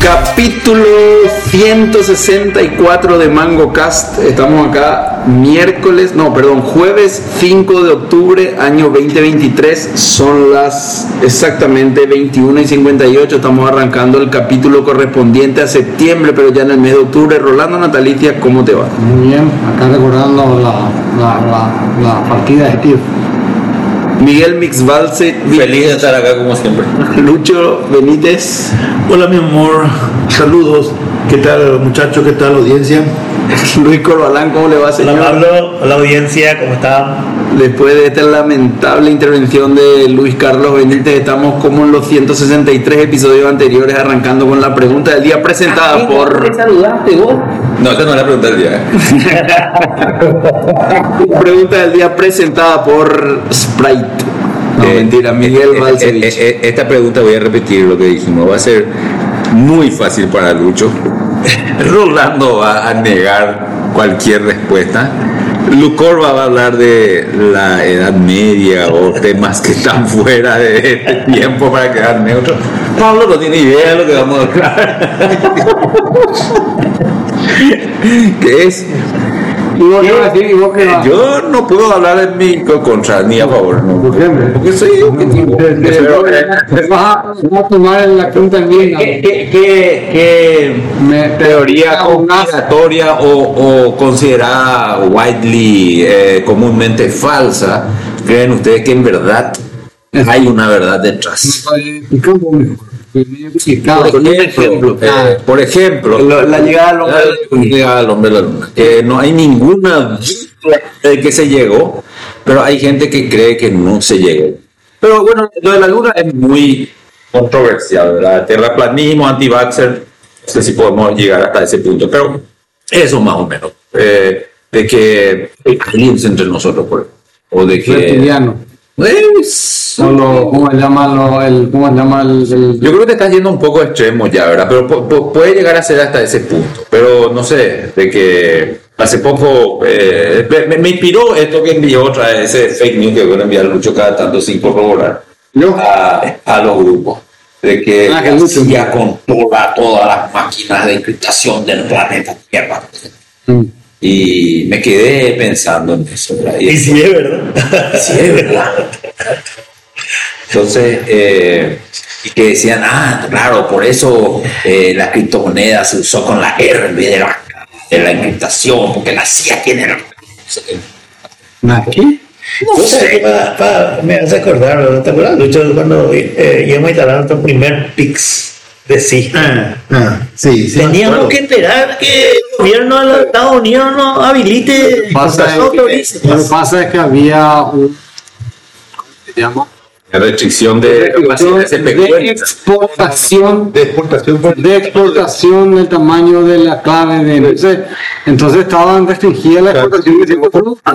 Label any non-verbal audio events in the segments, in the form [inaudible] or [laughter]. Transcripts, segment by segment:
Capítulo 164 de Mango Cast. Estamos acá miércoles, no, perdón, jueves 5 de octubre, año 2023. Son las exactamente 21 y 58. Estamos arrancando el capítulo correspondiente a septiembre, pero ya en el mes de octubre. Rolando Natalicia, ¿cómo te va? Muy bien, acá recordando la, la, la, partida de Steve. Miguel Mixvalse, Feliz de estar acá como siempre. Lucho Benítez, Hola mi amor, saludos. ¿Qué tal muchachos? ¿Qué tal audiencia? [laughs] Luis Corbalán, ¿cómo le va, Hola señor? Pablo, hola audiencia, ¿cómo están? Después de esta lamentable intervención de Luis Carlos Benítez, estamos como en los 163 episodios anteriores, arrancando con la pregunta del día presentada por. saludaste vos? No, esta no es la pregunta del día. [laughs] Pregunta del día presentada por Sprite. No, Eh, mentira, Miguel eh, eh, eh, eh, Esta pregunta voy a repetir lo que dijimos. Va a ser muy fácil para Lucho. [laughs] Rolando va a negar cualquier respuesta. Lucorba va a hablar de la Edad Media o temas que están [laughs] fuera de este tiempo para quedar neutro. Pablo no tiene idea de lo que vamos a hablar. [laughs] que es ¿Y vos qué vas a decir? ¿Y vos qué vas? yo no puedo hablar en mi contra ni a favor, no. ¿Por qué? Porque soy objetivo. Eh, Vas a, vas a tomar la pregunta en mí. ¿Qué, qué, qué- qué teoría conspiratoria o, o considerada widely, eh, comúnmente falsa, creen ustedes que en verdad hay una verdad detrás? Medio complicado. Por ejemplo, eh, por ejemplo La- la llegada al hombre a la la llegada al hombre a la luna. Que no hay ninguna duda de que se llegó, pero hay gente que cree que no se llegó. Pero bueno, lo de la luna es muy controversial, ¿verdad? Terraplanismo, anti-vaxxer, no sé si podemos llegar hasta ese punto, pero eso más o menos. Eh, de que hay aliens entre nosotros, por ejemplo, o de que... Reptiliano. Es- O lo- ¿Cómo se llama, lo- el, ¿cómo se llama el, el- Yo creo que te estás yendo un poco extremo ya, ¿verdad? Pero pu- pu- puede llegar a ser hasta ese punto. Pero no sé, de que hace poco eh, me, me inspiró esto que envió otra vez, ese fake news que voy a enviar Lucho cada tanto sin corroborar Yo. a, a los grupos. De que Ah, que Lucho. ya controla todas las máquinas de encriptación del planeta Tierra. Mm. Y me quedé pensando en eso. ¿verdad? Y sí es verdad. Sí, es verdad. Entonces, eh, y que decían, ah, claro, por eso eh, la criptomoneda se usó con la R en vez de la, de la encriptación, porque la CIA tiene la... ¿Qué? No sé, pa- pa- me hace acordar, ¿no ¿te acuerdas, Lucho, cuando eh, íbamos a instalar nuestro primer Pix de sí? Ah, sí, Teníamos que esperar que el gobierno de los Estados Unidos nos habilite, Pasa nos es- autorice. Lo que pasa es que había un. ¿Cómo se llama? La restricción de exportación. De exportación de exportación del tamaño de la clave de entonces, entonces estaban restringidas la exportación de ciertos productos.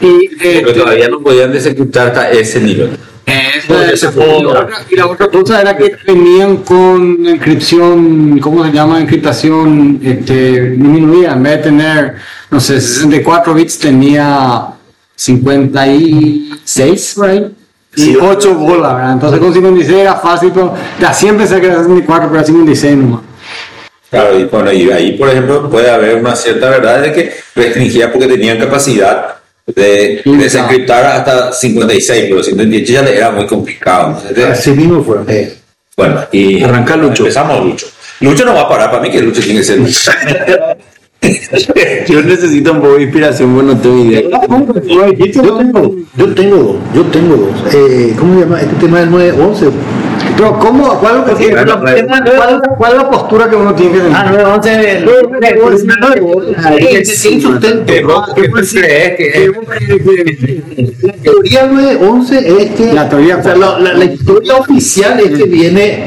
Y Pero este, todavía no podían desencriptar hasta ese nivel. esa- esa fue la otra- y la otra cosa era que venían con encripción ¿cómo se llama? encriptación este, disminuida. En vez de tener no sé 64 bits tenía 56 right? Y 8 bolas ¿verdad? entonces con 56 era fácil pero ya siempre se que era 64 pero era 56 nomás Claro, y bueno, y ahí, por ejemplo, puede haber una cierta verdad de que restringía porque tenían capacidad de desencriptar hasta 56, pero 128 ya le era muy complicado. Entonces, Así mismo fue. Bueno, y Arranca Lucho. Empezamos Lucho. Lucho no va a parar para mí que Lucho tiene que ser. [laughs] Yo necesito un poco de inspiración, bueno, no tengo idea. Yo tengo, yo tengo dos, yo tengo dos. Eh, ¿Cómo se llama? Este tema del 911. Pero ¿cómo? ¿Cuál, cuál- es la postura que uno tiene que tener? Ah, no, once. Sin sustento. ¿Qué crees que La teoría 911 es que La teoría- o sea, la, la- la historia oficial es que viene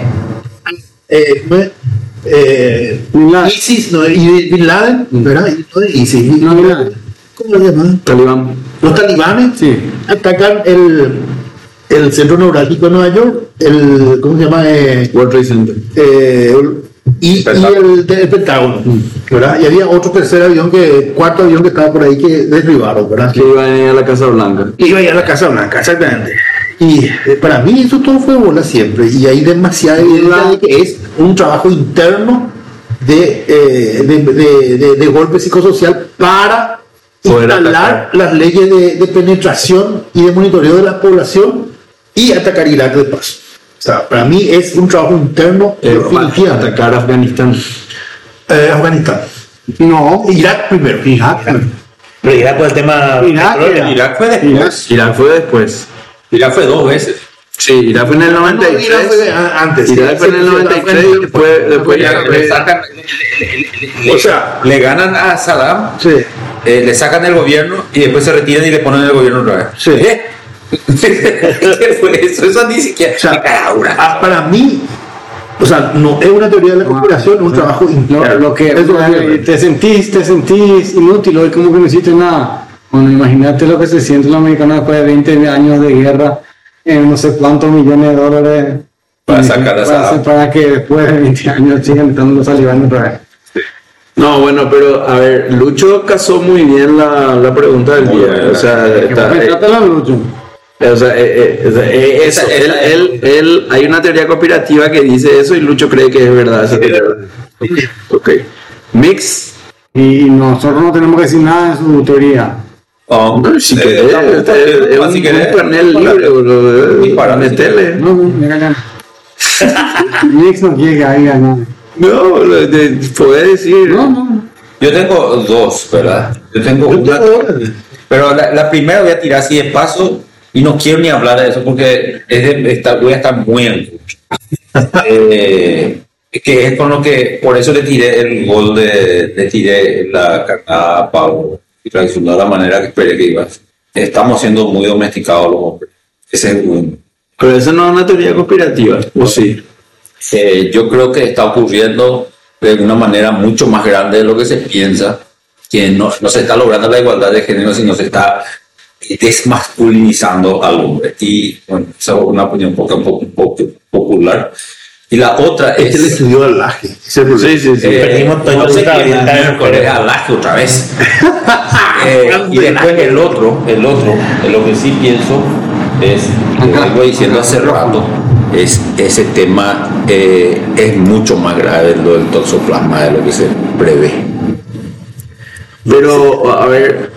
eh, ¿cómo es? Eh, Bin Laden. ISIS, no, y Bin Laden, ¿verdad? Y no de ISIS. No, Bin Laden. ¿cómo se llama? Talibán. Los talibanes Sí. atacan el, el centro neurálgico de Nueva York, el, ¿cómo se llama? Eh, World Trade Center. eh, y, y el, el Pentágono, ¿verdad? Y había otro tercer avión, que cuarto avión que estaba por ahí que derribaron, ¿verdad? Que iba a ir a la Casa Blanca. Iba a ir a la Casa Blanca, exactamente. Y eh, para mí eso todo fue bola siempre. Y hay demasiada evidencia de que es un trabajo interno de, eh, de, de- de- de golpe psicosocial para Poder instalar las leyes de, de penetración y de monitoreo de la población y atacar Irak de paso. O sea, para mí es un trabajo interno Eh, definitivamente. atacar Afganistán. Eh, Afganistán. No, Irak primero. Irak. Pero Irak por el tema Irak fue después. Irak fue después. Irak fue dos veces. Sí, Irak fue en el No, 93. Irak fue a- antes. Irak fue en el Sí, sí, 93 y después, después Le, ya le sacan, le- O sea- le ganan a Saddam, Sí. eh, le sacan del gobierno y después se retiran y le ponen el gobierno otra vez. Sí. ¿Eh? [laughs] ¿Qué fue eso? Eso ni siquiera. O sea, ah, para mí, o sea, no es una teoría de la conspiración, es un trabajo interno. lo que es te sentís, te sentís inútil, hoy como que no hiciste nada. Bueno, imagínate lo que se siente los americanos después de 20 años de guerra, en no sé cuántos millones de dólares. Para eh, sacar a para, para que después de 20 años sigan estando los talibanes otra vez. No, bueno, pero a ver, Lucho casó muy bien la, la pregunta del día. O sea, está- eh, Trátala, Lucho. o sea, eh, eh, o sea, eh, eso, Esa- él, esa- él, él- hay una teoría conspirativa que dice eso y Lucho cree que es verdad esa teoría. Ok. Mix. Y nosotros no tenemos que decir nada en su teoría. Um, Si eh, querés, estamos- es, es un, panel libre, boludo. Dispara, Metele. No, no, me callan. Nix no quiere que haya nada. No, te- podés decir. No, no. Yo tengo dos, ¿verdad? Yo tengo una. Pero la, la primera voy a tirar así de paso y no quiero ni hablar de eso porque es de- está- voy a estar muy. [laughs] Eh, que es con lo que, por eso le tiré el gol de, le tiré la carnada a Pablo y traicionó de la manera que esperé que ibas. Estamos siendo muy domesticados los hombres. Ese es uno. Pero eso no es una teoría conspirativa, ¿o sí? Eh, yo creo que está ocurriendo de una manera mucho más grande de lo que se piensa, que no, no se está logrando la igualdad de género, sino se está desmasculinizando al hombre. Y bueno, esa es una opinión un poco, un poco popular. Y la otra Es que le es... estudió al laje. Sí, sí, sí. eh, Perdimos todo no el sé mundo quién a es la miércoles, alaje otra vez. [laughs] Eh, y después el otro, el otro, en lo que sí pienso es, lo vengo diciendo hace rato, es ese tema eh, es mucho más grave lo del toxoplasma de lo que se prevé. Pero, a ver,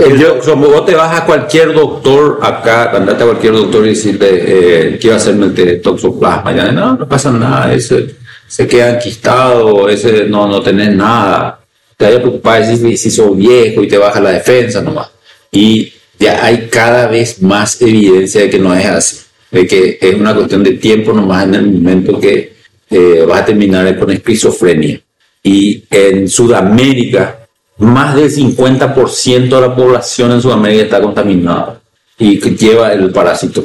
El toxo- vos te vas a cualquier doctor acá, andate a cualquier doctor y decirle, eh, quiero hacerme el de toxoplasma. Ya, no, no pasa nada, ese se queda enquistado, ese no, no tenés nada. Te vaya a preocupar si, si sos viejo y te baja la defensa nomás. Y ya hay cada vez más evidencia de que no es así, de que es una cuestión de tiempo nomás en el momento que eh, vas a terminar con esquizofrenia. Y en Sudamérica, más del 50% de la población en Sudamérica está contaminada y que lleva el parásito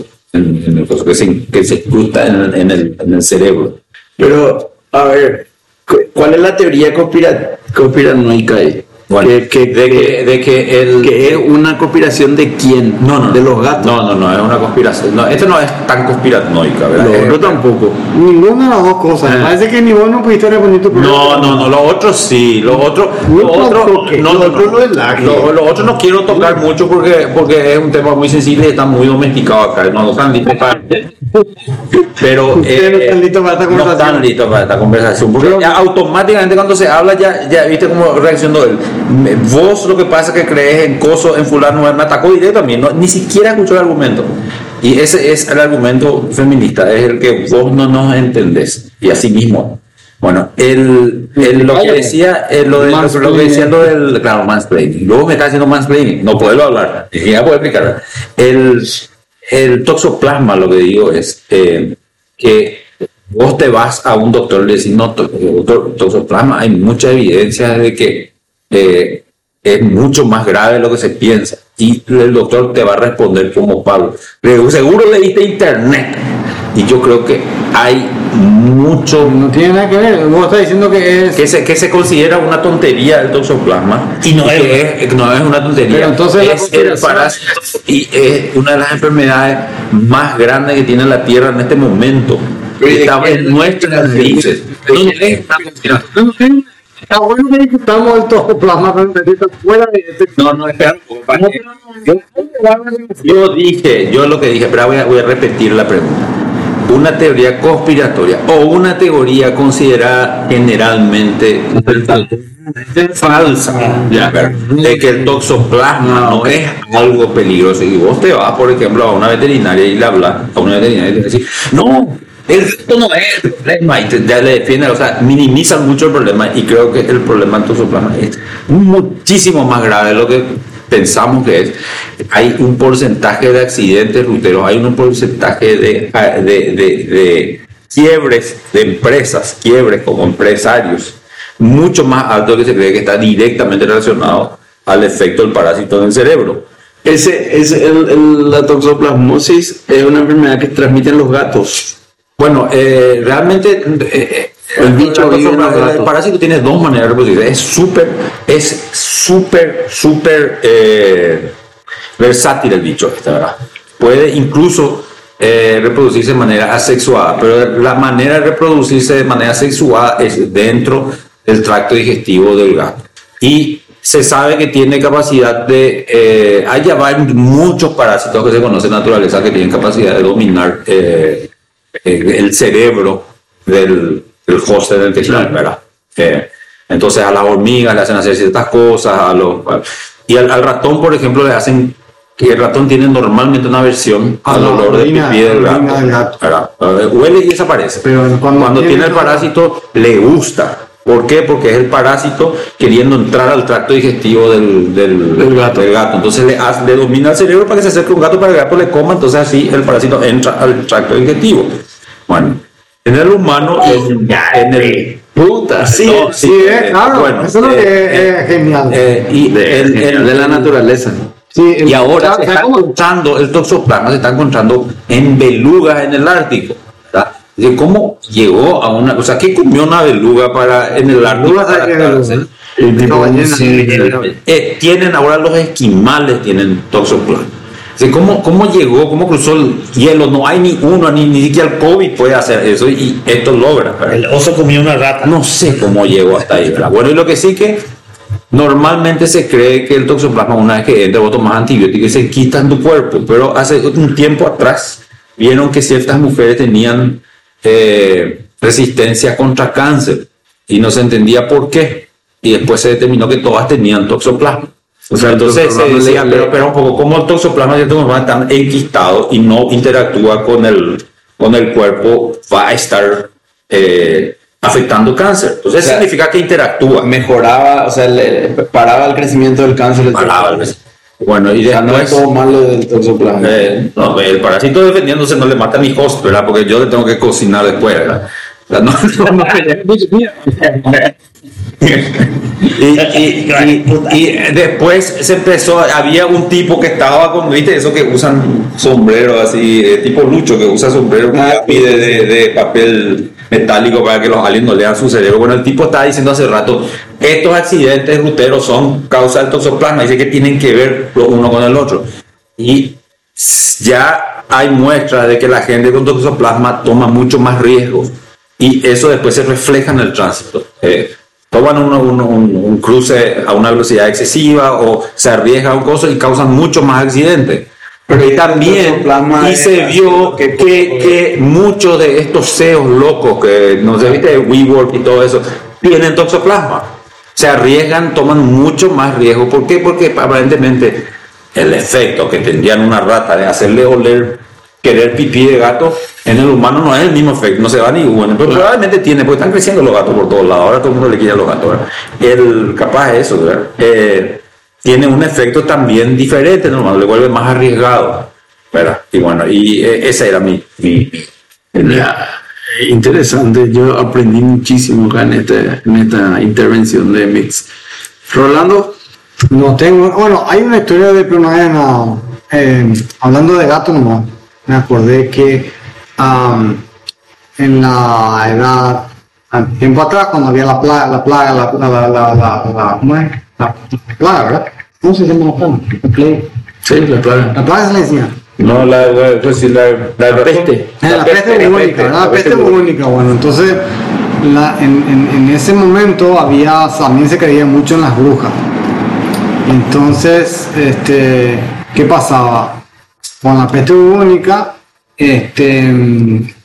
que se, que en, el, cerebro. pero, a ver, cu- ¿cuál es la teoría conspira conspiranoica ahí? Bueno, que, que, de que, de que el, que es una conspiración de quién? no, no, de no. los gatos. No, no, no, es una conspiración. No, esto no es tan conspiranoica, ¿verdad? Lo Eh, otro tampoco. Ninguna de las dos cosas. Ah. Parece que ni vos no pudiste responder tu No, no, no, lo otro sí, lo otro, lo No otro, no, lo no, otro no. no es la Lo, lo otro no quiero tocar mucho porque, porque es un tema muy sensible y está muy domesticado acá, no están listos para, pero [laughs] no eh, están listos para esta no conversación. están listos para esta conversación, porque ya automáticamente cuando se habla ya, ya viste cómo reaccionó él. Vos lo que pasa es que crees en coso, en fulano, me atacó directo a mí, no, ni siquiera escuchó el argumento. Y ese es el argumento feminista, es el que vos no nos entendés. Y así mismo. Bueno, el, el- lo que decía, eh, lo, de, lo que decía lo del, claro, mansplaining. Luego me está haciendo mansplaining, no puedo hablar, ni siquiera puedo explicar. El, el toxoplasma, lo que digo es eh, que vos te vas a un doctor y le decís, no, to- doctor, toxoplasma, hay mucha evidencia de que eh, es mucho más grave de lo que se piensa. Y el doctor te va a responder como Pablo. Seguro leíste internet. Y yo creo que hay mucho No tiene nada que ver. Vos estás diciendo que es. que se, que se considera una tontería el toxoplasma Y no que es. es, no es una tontería Pero entonces es el parásito y es una de las enfermedades más grandes que tiene la tierra en este momento ¿y está en nuestras raíces No, es una. Está bueno que discutamos el necesita fuera de este. no no espera yo, yo dije yo lo que dije pero voy a, voy a repetir la pregunta. Una teoría conspiratoria o una teoría considerada generalmente falsa. Ya, de que el toxoplasma no es algo peligroso. Y vos te vas por ejemplo a una veterinaria y le hablas a una veterinaria y te decís no el esto no es el problema y te, ya le defienden, o sea, minimizan mucho el problema y creo que el problema del toxoplasma es muchísimo más grave de lo que pensamos que es. Hay un porcentaje de accidentes ruteros, hay un porcentaje de, de, de, quiebres de empresas, quiebres como empresarios, mucho más alto que se cree que está directamente relacionado al efecto del parásito en el cerebro. Ese es el, el- la toxoplasmosis, es una enfermedad que transmiten los gatos. Bueno, eh, realmente eh, eh, El bicho vive en el parásito tiene dos maneras de reproducirse. Es súper, es súper, súper eh, versátil el bicho, este, ¿verdad? Puede incluso eh, reproducirse de manera asexuada, pero la manera de reproducirse de manera asexuada es dentro del tracto digestivo del gato. Y se sabe que tiene capacidad de, eh, hay ya va muchos parásitos que se conocen en naturaleza que tienen capacidad de dominar eh, el cerebro del, del host en el que está, ¿verdad? Eh, entonces a las hormigas le hacen hacer ciertas cosas, a los, a- y al, al ratón, por ejemplo, le hacen que el ratón tiene normalmente una versión A al olor de pipí del gato. del gato. Eh, Huele y desaparece. Pero cuando cuando, tiene tiene el parásito, le gusta. ¿Por qué? Porque es el parásito queriendo entrar al tracto digestivo del, del, Del gato. Entonces le, hace- le domina el cerebro para que se acerque un gato para que el gato le coma. Entonces así el parásito entra al tracto digestivo. Bueno, en el humano, en, en el... Puta, sí. No, Sí, eh, claro. bueno, eso es lo eh, que eh, es genial. eh, y de, el- el- de la naturaleza. sí, el- y ahora ¿sabes se está encontrando, el toxoplasma se está encontrando en belugas en el Ártico. De ¿Cómo llegó a una... O sea, ¿qué comió una beluga para, en el Ártico? Eh, tienen ahora los esquimales, tienen toxoplasma. Sea, ¿Cómo, ¿Cómo llegó? ¿Cómo cruzó el hielo? No hay ni uno, ni, ni siquiera el COVID puede hacer eso y esto logra. El oso comió una rata. No sé cómo llegó hasta ahí, ¿verdad? Bueno, y lo que sí que normalmente se cree que el toxoplasma, una vez que entra, vos tomas antibióticos y se quita en tu cuerpo, pero hace un tiempo atrás vieron que ciertas mujeres tenían eh, resistencia contra cáncer y no se entendía por qué. Y después se determinó que todas tenían toxoplasma. O sea, Entonces se decía, le- pero, pero un poco, como el toxoplasma y el toxoplasma están enquistados y no interactúa con el, con el cuerpo, va a estar eh, afectando cáncer. Entonces O sea, significa que interactúa. Mejoraba, o sea, le, paraba el crecimiento del cáncer. Paraba el- Bueno, y O sea, no después... malo del toxoplasma. eh, no, el parásito defendiéndose no le mata a mi host, ¿verdad? Porque yo le tengo que cocinar después, ¿verdad? O sea, no- [laughs] no- no- y, y- y- y después se empezó, había un tipo que estaba con, viste, eso que usan sombrero así, tipo Lucho que usa sombrero Ah, pide de, de papel metálico para que los aliens no lean su cerebro. Bueno, el tipo estaba diciendo hace rato, estos accidentes ruteros son causa del toxoplasma, dice que tienen que ver lo uno con el otro. Y ya hay muestras de que la gente con toxoplasma toma mucho más riesgo y eso después se refleja en el tránsito. Eh, toman un, un- cruce a una velocidad excesiva o se arriesgan a un coso y causan mucho más accidentes. Pero también, y se vio que- que, que muchos de estos CEOs locos, que no sé, viste, WeWork y todo eso, tienen toxoplasma. Se arriesgan, toman mucho más riesgo. ¿Por qué? Porque aparentemente el efecto que tendrían una rata de hacerle oler, querer pipí de gato, en el humano no es el mismo efecto, no se va ni bueno, pero probablemente tiene, porque están creciendo los gatos por todos lados, ahora todo el mundo le quiere a los gatos, ¿verdad? El, capaz de eso, ¿verdad? Eh, tiene un efecto también diferente, ¿no? le vuelve más arriesgado, ¿verdad? Y bueno, y eh, esa era mi... mi- interesante, yo aprendí muchísimo acá en, este, en esta intervención de Mix. Rolando, No tengo. Bueno, hay una historia de pero no. Eh, hablando de gato nomás, me acordé que en la edad, tiempo atrás, cuando había la plaga, la plaga, la, la, la, la, la, la- ¿cómo es? La, la plaga, ¿verdad? ¿Cómo se llama la plaga? La plague. Sí, la plaga. La plaga se le decía. No, la, la, pues, la, la peste. La, peste bubónica, ¿verdad? La peste bubónica, bueno, entonces la- en, en- en ese momento había, también se creía mucho en las brujas. Entonces, este, ¿qué pasaba? Con la peste bubónica, este,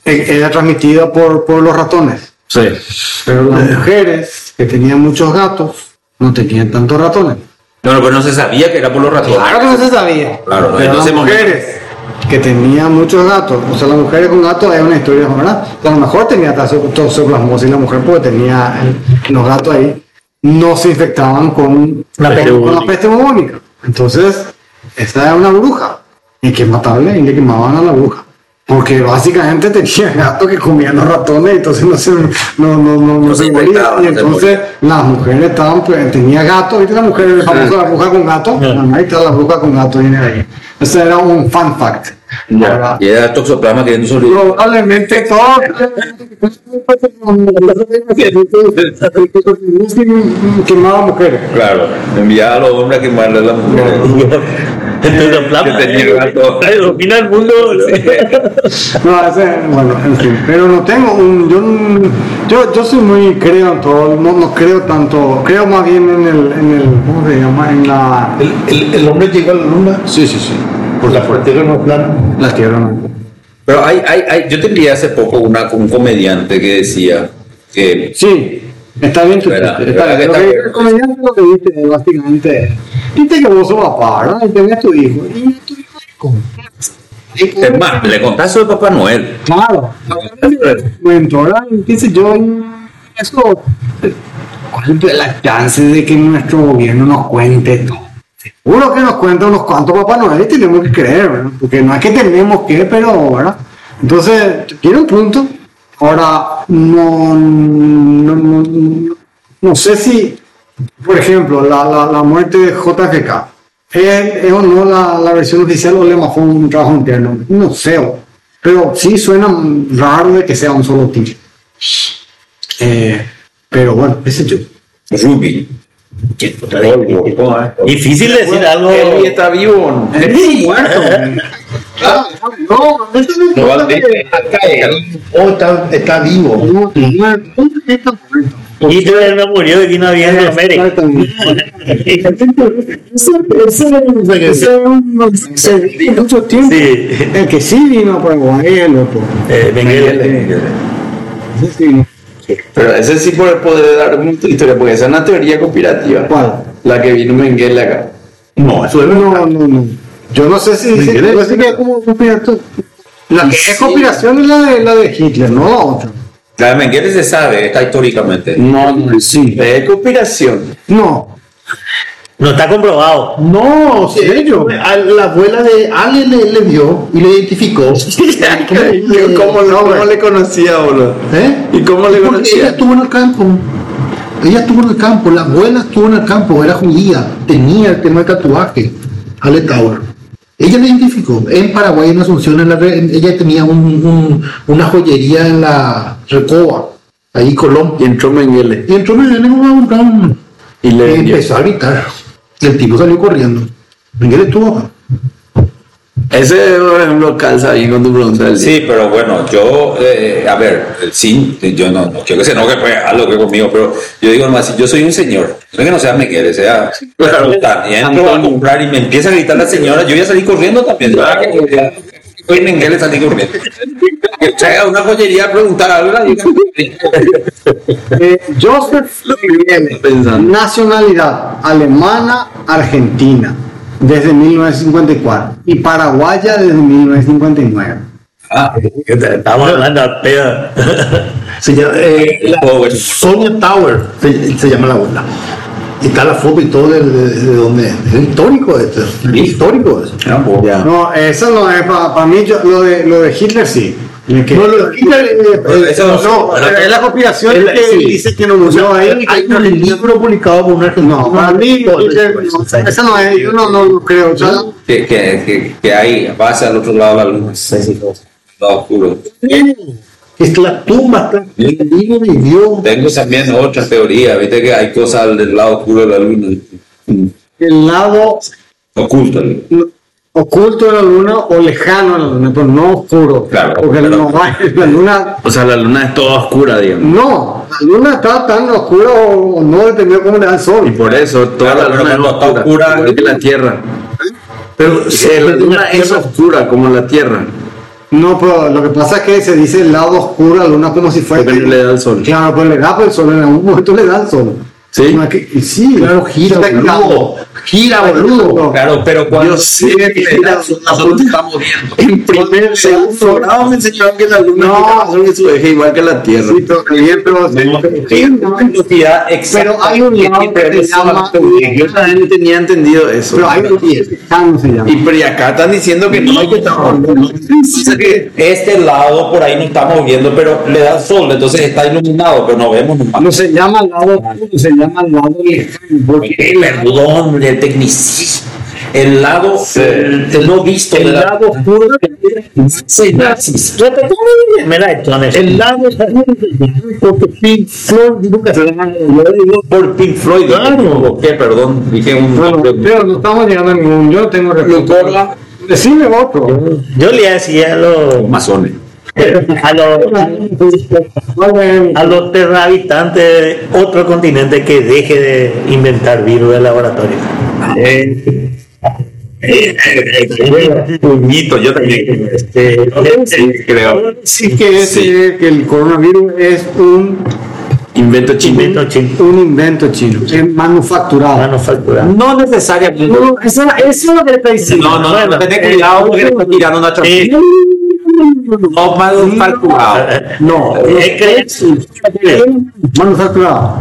e- era transmitida por, por los ratones. Sí. Pero las mujeres que tenían muchos gatos no tenían tantos ratones. No, no, pero no se sabía que era por los ratones. Claro que no se sabía. Claro, pero las mujeres que tenían muchos gatos, o sea, las mujeres con gatos es una historia, ¿verdad? O sea, a lo mejor tenía toxoplasmosis la mujer porque tenía el- los gatos ahí, no se infectaban con La peste con la bubónica. peste bubónica. Entonces, esta era una bruja y que mataban y le quemaban a la bruja. Porque básicamente tenía gatos que comían los ratones, entonces no se, no, no, no, no se morían. Y entonces las mujeres estaban, pues, tenía gatos, ¿viste la mujer el famoso la bruja con gato? Ahí está la bruja con gato, viene ahí. Ese era un fun fact. Y era toxoplasma queriendo sobrevivir. Probablemente todo. [laughs] Quemaba mujeres. Claro, enviaba a los hombres a quemarle a las mujeres. [laughs] Entonces, plasma. Que tenía gato. Domina el mundo. [laughs] No, ese, bueno, en fin, pero no tengo un, yo, no- yo, yo soy muy creo en todo, no, no creo tanto, creo más bien en el, en el, ¿cómo se llama? En la, El, el, el hombre llegó a la luna sí, sí, sí, por la frontera no es plana. la tierra no. Pero hay, hay, hay, yo tendría hace poco una, un comediante que decía que Sí, está bien tu está verdad bien. Lo que está el comediante lo que dice básicamente, dice que vos sos papá, ¿verdad? Y tenés tu hijo, y tu hijo es con es más, le contaste de Papá Noel. Claro, cuento, ¿verdad? Y qué sé yo, y eso, ¿cuál es la chance de que nuestro gobierno nos cuente todo? Seguro que nos cuenta unos cuantos Papá Noel y tenemos que creer, ¿verdad? Porque no es que tenemos que, pero, ¿verdad? Entonces, tiene un punto. Ahora, no, no, no, no, no sé si, por ejemplo, la, la, la muerte de JFK, ¿es, es o no la, la versión oficial o le fue un trabajo interno? No sé, pero sí suena raro de que sea un solo tiro. Eh, pero bueno, ese yo. Ruby. Difícil decir algo. Está vivo. o no? Es muerto. Ah, no, este no No, está, está. No, muerto. Está muerto. Hitler no murió y vino a vivir en América. Exactamente. Se vive mucho tiempo. Sí. El que sí vino a Paraguay es el otro. Eh, sí. Pero ese sí puede poder dar una historia, porque esa es una teoría conspirativa. ¿Cuál? La que vino Mengele acá. No, eso es No, no, no. Yo no sé si dice, Mengele yo sé que es como conspiración. La que es conspiración es la de, la de Hitler, no la otra. La de Mengele se sabe, está históricamente. No, no, sí. Es conspiración. No. No está comprobado. No, sí, serio? a la abuela de alguien le, le vio y le identificó. [laughs] ¿Cómo, cómo le conocía, boludo? ¿Eh? ¿Y cómo le Porque conocía? ella estuvo en el campo. Ella estuvo en el campo, la abuela estuvo en el campo, era judía, tenía el tema del tatuaje, Ale Tower. Ella le identificó. En Paraguay, en Asunción, en la re- en- ella tenía un, un- una joyería en la Recoba, ahí Colón. Y entró Mengele. Y entró Miguel en un un- Y le empezó a gritar. Y el tipo salió corriendo. Miguel estuvo. Ese, por ejemplo, calza bien con tu pregunta del día. Sí, pero bueno, yo, eh, a ver, sí, yo no, no quiero que se enoje pues, algo que conmigo, pero yo digo nomás, si yo soy un señor, no es que no sea Miguel, sea, claro, y entro a comprar y me empieza a gritar la señora, yo voy a salir corriendo también. Claro. Soy Miguel salí corriendo. Que traiga una joyería a preguntar algo. [laughs] Eh, Joseph nacionalidad alemana, argentina, desde 1954 y paraguaya desde 1959. Ah, Estamos hablando. Se llama, [laughs] eh, la-. Sonia Tower se, se llama la abuela. Y está la foto y todo de, de, de donde. Es histórico esto. Es histórico eso. Ah, pues. Ya. No, eso no es para mí, yo- lo, de, lo de Hitler sí. El que- No, lo de eh, Eso no- no, es la conspiración Es la- que sí. dice que no murió ahí. Hay un libro publicado por un argentino. No, para mí, Hitler, no, eso no es, yo no, no lo creo. que, que, que, que hay, pasa al otro lado de la luna. Lado oscuro. Es que la tumba está. El vivo vivió. Tengo también otra teoría, viste que hay cosas del lado oscuro de la luna. El lado Oculto. Oculto de la luna o lejano de la luna, pero no oscuro. Claro, Porque pero- no hay- la luna, O sea, la luna es toda oscura, digamos. no, la luna está tan oscura o, o no dependiendo de cómo le da el Y sol. por eso toda Claro, la pero luna es cuando está oscura, oscura, igual que la Tierra. Pero eh, la luna es oscura como la Tierra, No, pero lo que pasa es que se dice el lado oscuro de la luna como si fuera. porque no le da el sol. Claro, pues le da pues el sol, en algún momento le da el sol. ¿Sí? No es que- y sí, Claro, gira, girando. Gira, boludo. Claro, pero cuando Yo sé que nosotros nosotros estamos viendo. En primer, segundo grado me enseñaron que la luna No. sobre su eje igual que la Tierra. Sí, pero bien, pero, velocidad exacta. pero hay un lado que llama. Yo también tenía entendido eso. Pero hay un lejano se llama. Y acá están diciendo que no hay que estar. Que este lado por ahí no estamos viendo, pero le da el sol, entonces está iluminado, pero no vemos. No se llama lado se llama lado lejano. Porque Perdón, de tecnicismo. El lado el, no visto El la- lado oscuro Sí, nazis. El lado porque Pink Floyd nunca se por Pink Floyd. Claro. ¿Qué? Perdón, dije un Bueno, pero no estamos llegando a ningún. Yo tengo respuesta. Decime otro. yo le decía a los masones. [laughs] a los a los terrahabitantes de otro continente que deje de inventar virus de laboratorio. Eh, Un mito, yo también. este, Sí, creo. Sí que, es, eh, que el coronavirus es un, Invento chino. invento chino, un invento chino, es manufacturado. manufacturado. No necesariamente. No, eso, eso es lo que le está diciendo. No, no, no, Bueno, tenés eh, cuidado porque le estás tirando una Eh, trampa. No manufacturado. No, eh, ¿crees? manufacturado.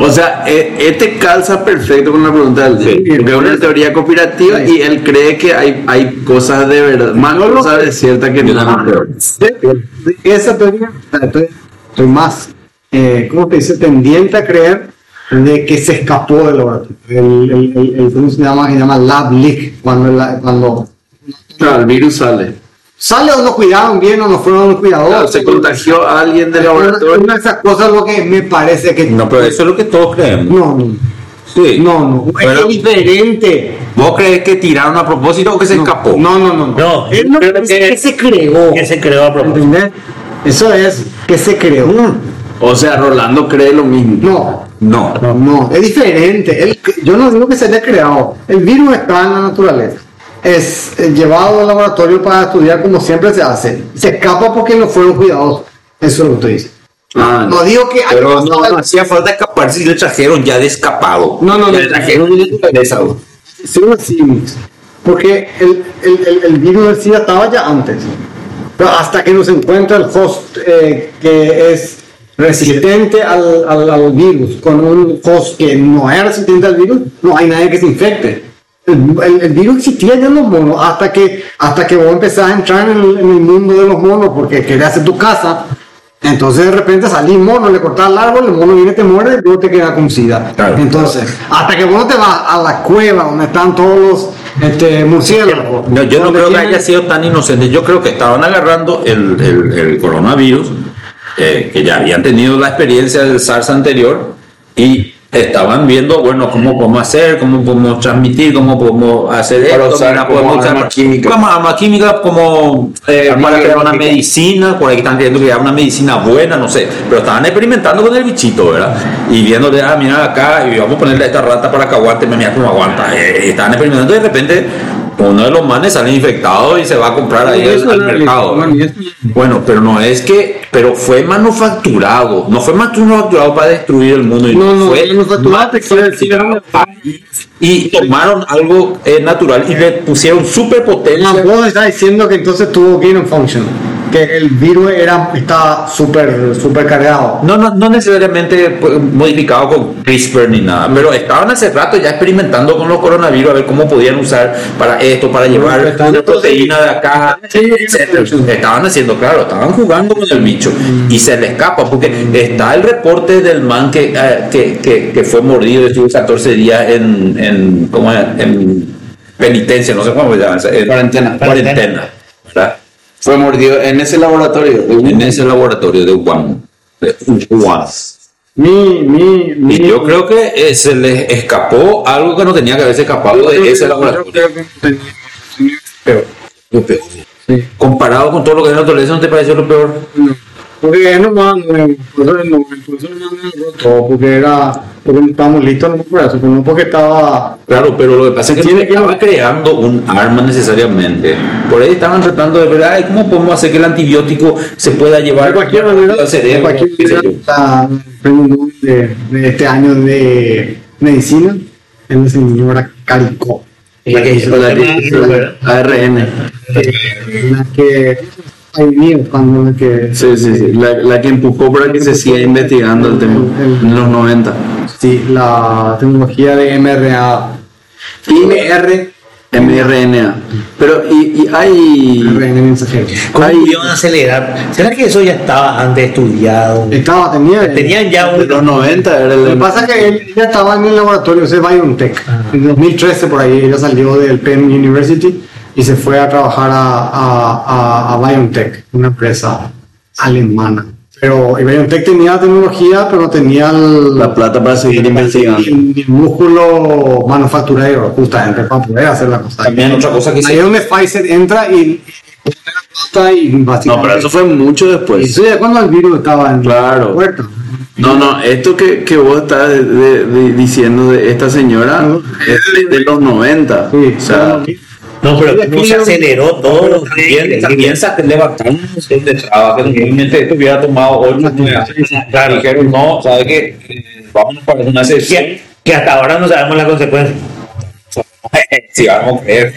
O sea, e- este calza perfecto con la pregunta del Sí. Porque es una teoría conspirativa y él cree que hay, hay cosas de verdad, más No lo- cosas de ciertas que no. de esa teoría, estoy, estoy más, eh, ¿cómo te dice? Tendiente a creer de que se escapó del laboratorio. El, el, el, el- ¿cómo se llama? Se llama lab leak, cuando, la- cuando Claro, el virus sale. Sale o no cuidaron bien o no fueron los Claro, cuidadores. se contagió a alguien del Una, laboratorio. una de esas cosas lo que me parece que... No, pero eso es lo que todos creemos. No, no, Sí. no, no, Pero- es diferente. ¿Vos crees que tiraron a propósito o que se escapó? No, no, no. No, es lo creo que, que- se creó. que se creó a propósito. ¿Entendés? Eso es que se creó. O sea, Rolando cree lo mismo. No, No. no, es diferente. Él- yo no digo que se haya creado. El virus está en la naturaleza. Es eh, llevado al laboratorio para estudiar como siempre se hace. Se escapa porque no fueron cuidadosos. Eso es lo que usted dice. Ah, No digo que... Pero no, no hacía falta escapar si le trajeron ya de escapado. No, no, no. Le trajeron de naturaleza. güey. Sí, sí. Porque el, el, el, el virus del SIDA estaba ya antes. Pero hasta que nos encuentra el host eh, que es resistente al, al, al virus, con un host que no es resistente al virus, no hay nadie que se infecte. El, el- el virus existía ya en los monos hasta que, hasta que vos empezás a entrar en el, en el mundo de los monos porque querías hacer tu casa. Entonces de repente salís mono, le cortás el árbol, el mono viene, te muerde y luego te queda con sida. Claro. Entonces, hasta que vos no te vas a la cueva donde están todos los este, murciélagos. No, yo no creo que haya sido tan inocente. Yo creo que estaban agarrando el, el- el coronavirus, eh, que ya habían tenido la experiencia del SARS anterior, y estaban viendo, bueno, cómo podemos hacer, cómo podemos transmitir, cómo podemos hacer Para esto, usar como podemos arma química. Como arma química, como eh, Arma para crear una medicina, por ahí están queriendo crear una medicina buena, no sé, pero estaban experimentando con el bichito, ¿verdad? Y viéndole, ah, mira acá, y vamos a ponerle a esta rata para que aguante, mira cómo aguanta. eh, estaban experimentando y de repente uno de los manes sale infectado y se va a comprar ahí al, mercado. bueno, pero no es que, pero fue manufacturado, no fue manufacturado para destruir el mundo. y No, no, fue manufacturado y tomaron algo eh, natural y le pusieron superpotencia. No, vos estás diciendo que entonces tuvo gain of function, que el virus era, estaba súper súper cargado. No, no, no necesariamente modificado con CRISPR ni nada, pero estaban hace rato ya experimentando con los coronavirus a ver cómo podían usar para esto, para llevar una proteína de acá, etcétera. Estaban haciendo, claro, estaban jugando con el bicho y se le escapa porque está el reporte del man que, eh, que, que, que fue mordido, estuvo 14 días en, en, ¿cómo es? en penitencia, no sé cómo se llama, en Cuarentena. cuarentena, ¿verdad? Fue mordido en ese laboratorio. en ese laboratorio de Wuhan. De Wuhan. Mi, mi, mi. Y yo creo que eh, se les escapó algo que no tenía que haberse escapado de ese laboratorio. peor. Lo peor. Sí. Comparado con todo lo que es la naturaleza, ¿no te pareció lo peor? No. Porque es nomás nuevo, por eso es nuevo, por eso no me todo, porque era, porque no estábamos listos no por eso, no porque estaba, Claro, pero lo que pasa es que Tiene que estaba creando un arma necesariamente. Por ahí estaban tratando de ver, ay, ¿cómo podemos hacer que el antibiótico se pueda llevar de cualquier manera, al cerebro? de cualquier manera, el de, de este año de medicina, es la señora Caricó, La que hizo la ARN. la que hay días cuando la que Sí, sí, sí. La, la que empujó para que se siga investigando el tema en los 90. sí, la tecnología de mRNA, IMR, mRNA. Pero, y, y hay. RNA mensajero. ¿Cómo hay pudieron acelerar? ¿Será que eso ya estaba antes estudiado? Estaba, tenía, Tenían ya de un... los 90 era Lo que el. pasa es que él ya estaba en el laboratorio ese BioNTech. En 2013 por ahí ella salió del Penn University y se fue a trabajar a, a, a, a BioNTech, una empresa alemana. Pero y BioNTech tenía tecnología, pero no tenía el, La plata para seguir investigando. el- el músculo manufacturero justamente para poder hacer la cosa. También otra cosa que Ahí es donde Pfizer entra y, y. No, pero eso fue mucho después. Eso ya cuando el virus estaba en Claro. la puerta. No, no, esto que, que vos estás de- de- de- diciendo de esta señora es de, de los 90. Sí, o sea, No, pero ¿cómo se aceleró todo? También, se levantaron un montón de trabas que normalmente esto hubiera tomado 8 o 9 años. Claro. Dijeron, no, ¿sabes qué? Eh, Vámonos para una sesión. Que, que hasta ahora no sabemos la consecuencia. Si vamos a creer.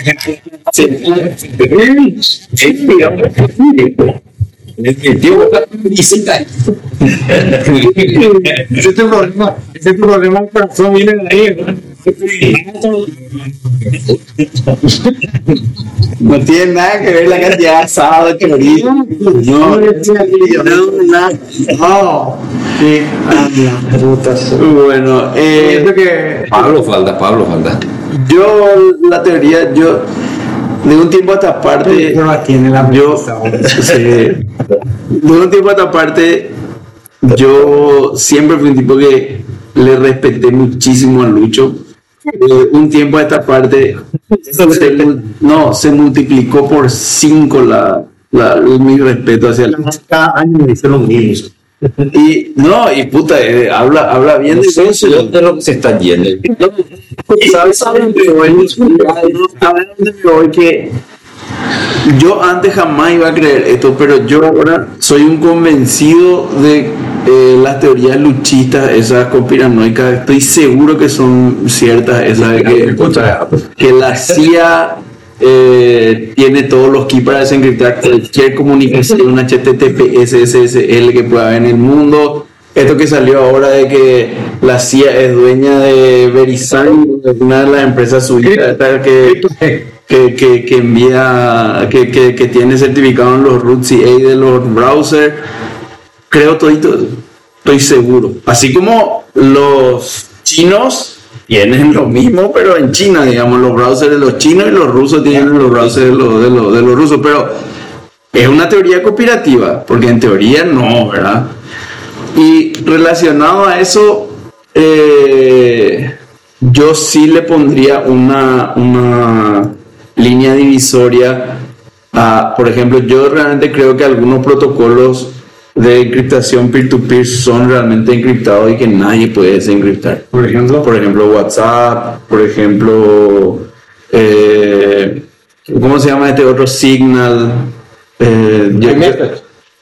Sí. Es mi tío, visita. Ese es tu problema, ese es tu problema, el corazón viene de ahí, ¿no? no tiene nada que ver la cantidad de asado, chorizo. No, no, nada. No, sí, ah. Bueno, eh, que Pablo falta, Pablo falta. yo la teoría, yo de un tiempo a esta parte, tiene la yo, [laughs] sí, de un tiempo a esta parte, yo siempre fui un tipo que le respeté muchísimo a Lucho. De un tiempo a esta parte, se [laughs] no, se multiplicó por cinco la, la- mi respeto hacia él. Cada año me dice lo mismo. Y no, y puta, eh, habla, habla bien No de sé eso. de lo que se está yendo. ¿Sabes a dónde voy? ¿Sabes dónde me voy? Que yo antes jamás iba a creer esto, pero yo ahora soy un convencido de eh, las teorías luchistas, esas conspiranoicas. Estoy seguro que son ciertas, esas de que, que la CIA eh, tiene todos los keys para desencriptar cualquier comunicación [laughs] HTTP, SSL que pueda haber en el mundo. Esto que salió ahora de que la CIA es dueña de Verisign, una de las empresas suizas que, que, que, que envía, que, que, que tiene certificado en los root CA de los browsers. Creo todito, estoy seguro. Así como los chinos tienen lo mismo, pero en China, digamos, los browsers de los chinos y los rusos tienen los browsers de los, de los, de los rusos, pero es una teoría conspirativa, porque en teoría no, ¿verdad? Y relacionado a eso, eh, yo sí le pondría una, una línea divisoria a, por ejemplo, yo realmente creo que algunos protocolos de encriptación peer-to-peer son realmente encriptados y que nadie puede desencriptar. por ejemplo, Por ejemplo, WhatsApp, por ejemplo, eh, ¿cómo se llama este otro Signal? Eh, yo-.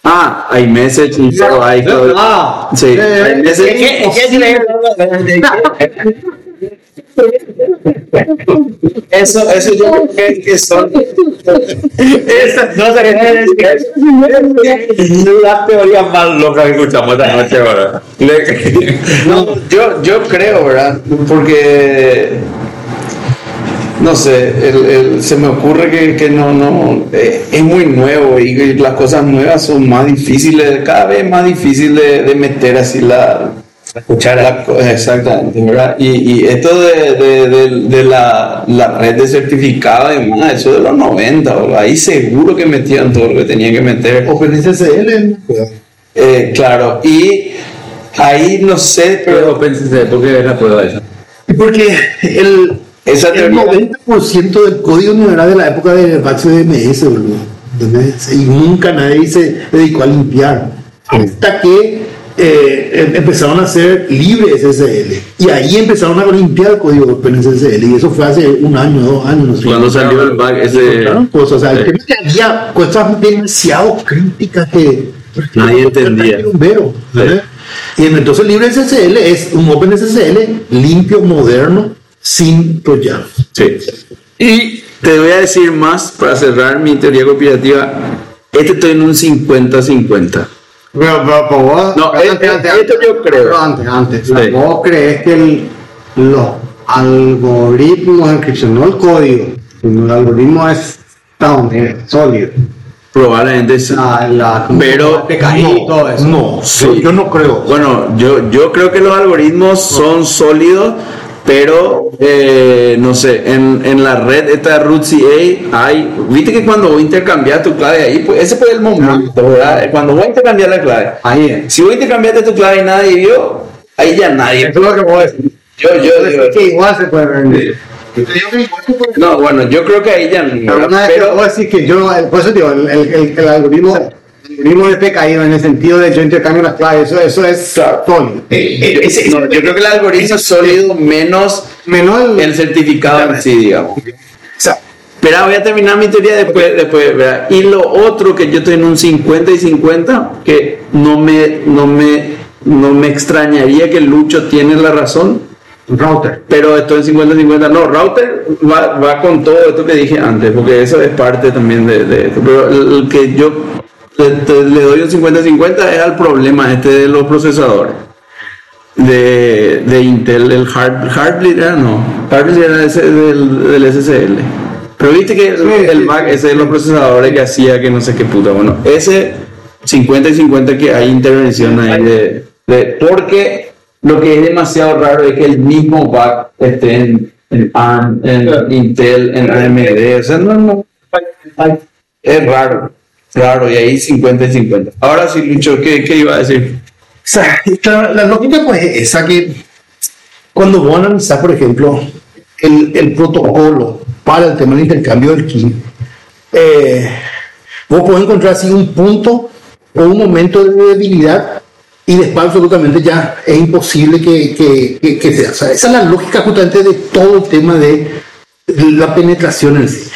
Ah, iMessage y iCloud. Ah, Sí, eh, iMessage. [laughs] Eso, eso yo creo que, que son. Esa, no se Las teorías más locas que escuchamos esta noche, ¿verdad? No, yo, yo creo, ¿verdad? Porque. No sé, el- el- se me ocurre que, que no, no. eh, es muy nuevo y, y las cosas nuevas son más difíciles, cada vez más difíciles de, de meter así la. Escuchar La exactamente, ¿verdad? Y, y esto de, de- de- de la, la red de certificado y demás, eso de los 90, ¿verdad? ahí seguro que metían todo lo que tenían que meter. OpenSSL, Eh, claro, y ahí no sé, Pero pero OpenCC, ¿por qué la prueba esa? porque el, esa el teoría... 90% del código no era de la época de Vax DMS, boludo. ¿entendés? Y nunca nadie se dedicó a limpiar. Hasta que eh, em- empezaron a hacer libre SSL. Y ahí empezaron a limpiar el código OpenSSL. Y eso fue hace un año, dos años, no sé. Cuando salió el bug ese... Cosas, o sea, que había cosas demasiado críticas que Nadie entendía. Y entonces libre SSL es un OpenSSL limpio, moderno, sin troyanos. Sí. Y te voy a decir más para cerrar mi teoría conspirativa. Este estoy en un 50-50. Pero, pero, pero vos, No, eh, eh, esto yo creo. Pero antes, antes. Sí. ¿Vos crees que el- los algoritmos de encripción, no el código, sino el algoritmo es sound, es sólido? Probablemente sí. La, la, Pero y todo eso. No, Sí. yo, yo no creo. Bueno, yo, yo creo que los algoritmos son sólidos, pero eh, no sé, en, en la red esta root CA hay, viste que cuando vos intercambias tu clave ahí, pues ese fue el momento, ¿verdad? Cuando vos intercambias la clave. Ahí es. Si vos intercambiaste tu clave y nadie vio, ahí ya nadie. Eso es lo que vos decís. Yo, yo digo, Es que igual se puede ver. no, bueno, yo creo que ahí ya Pero una vez que pero vos decís que yo, por eso digo, el, el, el, el algoritmo, el algoritmo de PKI en el sentido de yo intercambio las claves, eso, eso es sólido. Eh, eh, ese- no, yo creo que el algoritmo es sólido menos Menos el, el certificado en sí, digamos. o sea, Espera, voy a terminar mi teoría después. después ¿verdad? Y lo otro que yo estoy en un 50 y 50, que no me, no me, no me extrañaría que Lucho tiene la razón, router. pero estoy en 50 y 50. No, Router va, va con todo esto que dije antes, porque eso es parte también de, de esto. Pero el, el que yo le, te- le doy un 50 y 50 es al problema este de los procesadores. De, de Intel, el Hard, Heartbleed era no, Heartbleed era ese del, del SSL. Pero viste que el, el bug ese de los procesadores que hacía que no sé qué puta. Bueno, ese 50 y 50 que hay intervención ahí de, de- porque lo que es demasiado raro es que el mismo bug esté en, en ARM, en Intel, en AMD. O sea, no, no. Es raro, raro. Y ahí 50 y 50. Ahora sí, Lucho, ¿qué, qué iba a decir? O sea, la, la lógica pues es esa que cuando vos analizás, por ejemplo, el, el protocolo para el tema del intercambio del key, eh, vos podés encontrar así un punto o un momento de debilidad y después absolutamente ya es imposible que, que, que, que sea. O sea, esa es la lógica justamente de todo el tema de la penetración en sí.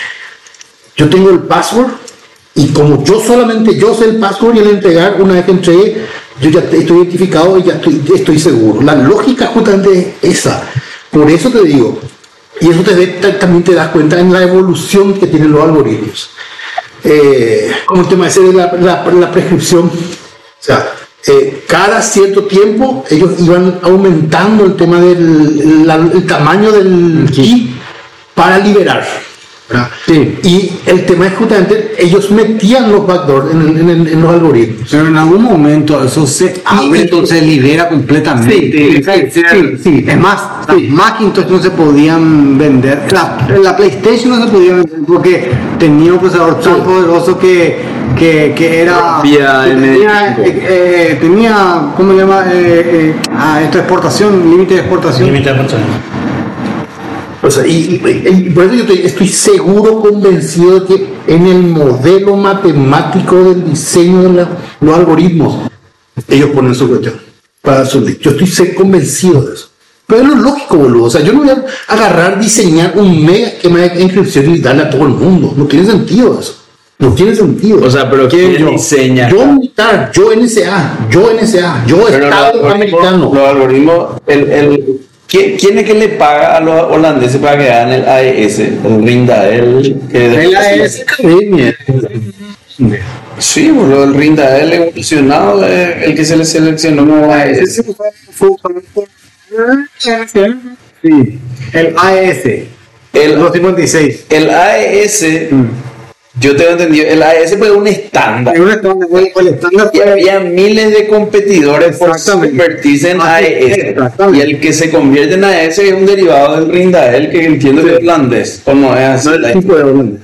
Yo tengo el password y como yo solamente yo sé el password y el entregar, una vez que entregué, yo ya estoy identificado y ya estoy, estoy seguro. La lógica justamente es esa. Por eso te digo, y eso te, también te das cuenta en la evolución que tienen los algoritmos. Eh, como el tema ese de la, la- la prescripción. O sea, eh, cada cierto tiempo ellos iban aumentando el tema del la- el tamaño del key para liberar. ¿Verdad? Y el tema es justamente, ellos metían los backdoors en, en- en- en los algoritmos. Pero en algún momento eso se abre, entonces se libera completamente. Sí, sí, sí, sí, sí. Es más, Macintosh no se podían vender. La, la PlayStation no se podía vender porque tenía un procesador tan poderoso que, que, que era. Que tenía, eh, eh, tenía, ¿cómo se llama? Eh, eh, ah, esto, exportación, límite de exportación. Límite de persona. O sea, y, y- y por eso yo estoy, estoy seguro, convencido de que en el modelo matemático del diseño de la- los algoritmos, ellos ponen su cuestión para su ley. Yo estoy convencido de eso. Pero es lo lógico, boludo. O sea, yo no voy a agarrar, diseñar un mega esquema de encripción y darle a todo el mundo. No tiene sentido eso. No tiene sentido. O sea, pero ¿quién diseña? Yo militar, yo NSA, yo NSA, yo Pero Estado americano. Los algoritmos, el, el, ¿quién, es que le paga a los holandeses para que hagan el AES? El RINDA, el que El AES. Academia. Sí, boludo, el RINDA, el evolucionado, el que se le seleccionó como AES. Sí. El AES. El, 256. el AES yo tengo entendido, el AES fue un estándar. Es un estándar, el, el estándar Y había miles de competidores por convertirse en AES. exactamente. Y el que se convierte en AES es un derivado del Rindael que entiendo que es holandés. O no es así. No, el tipo de orden.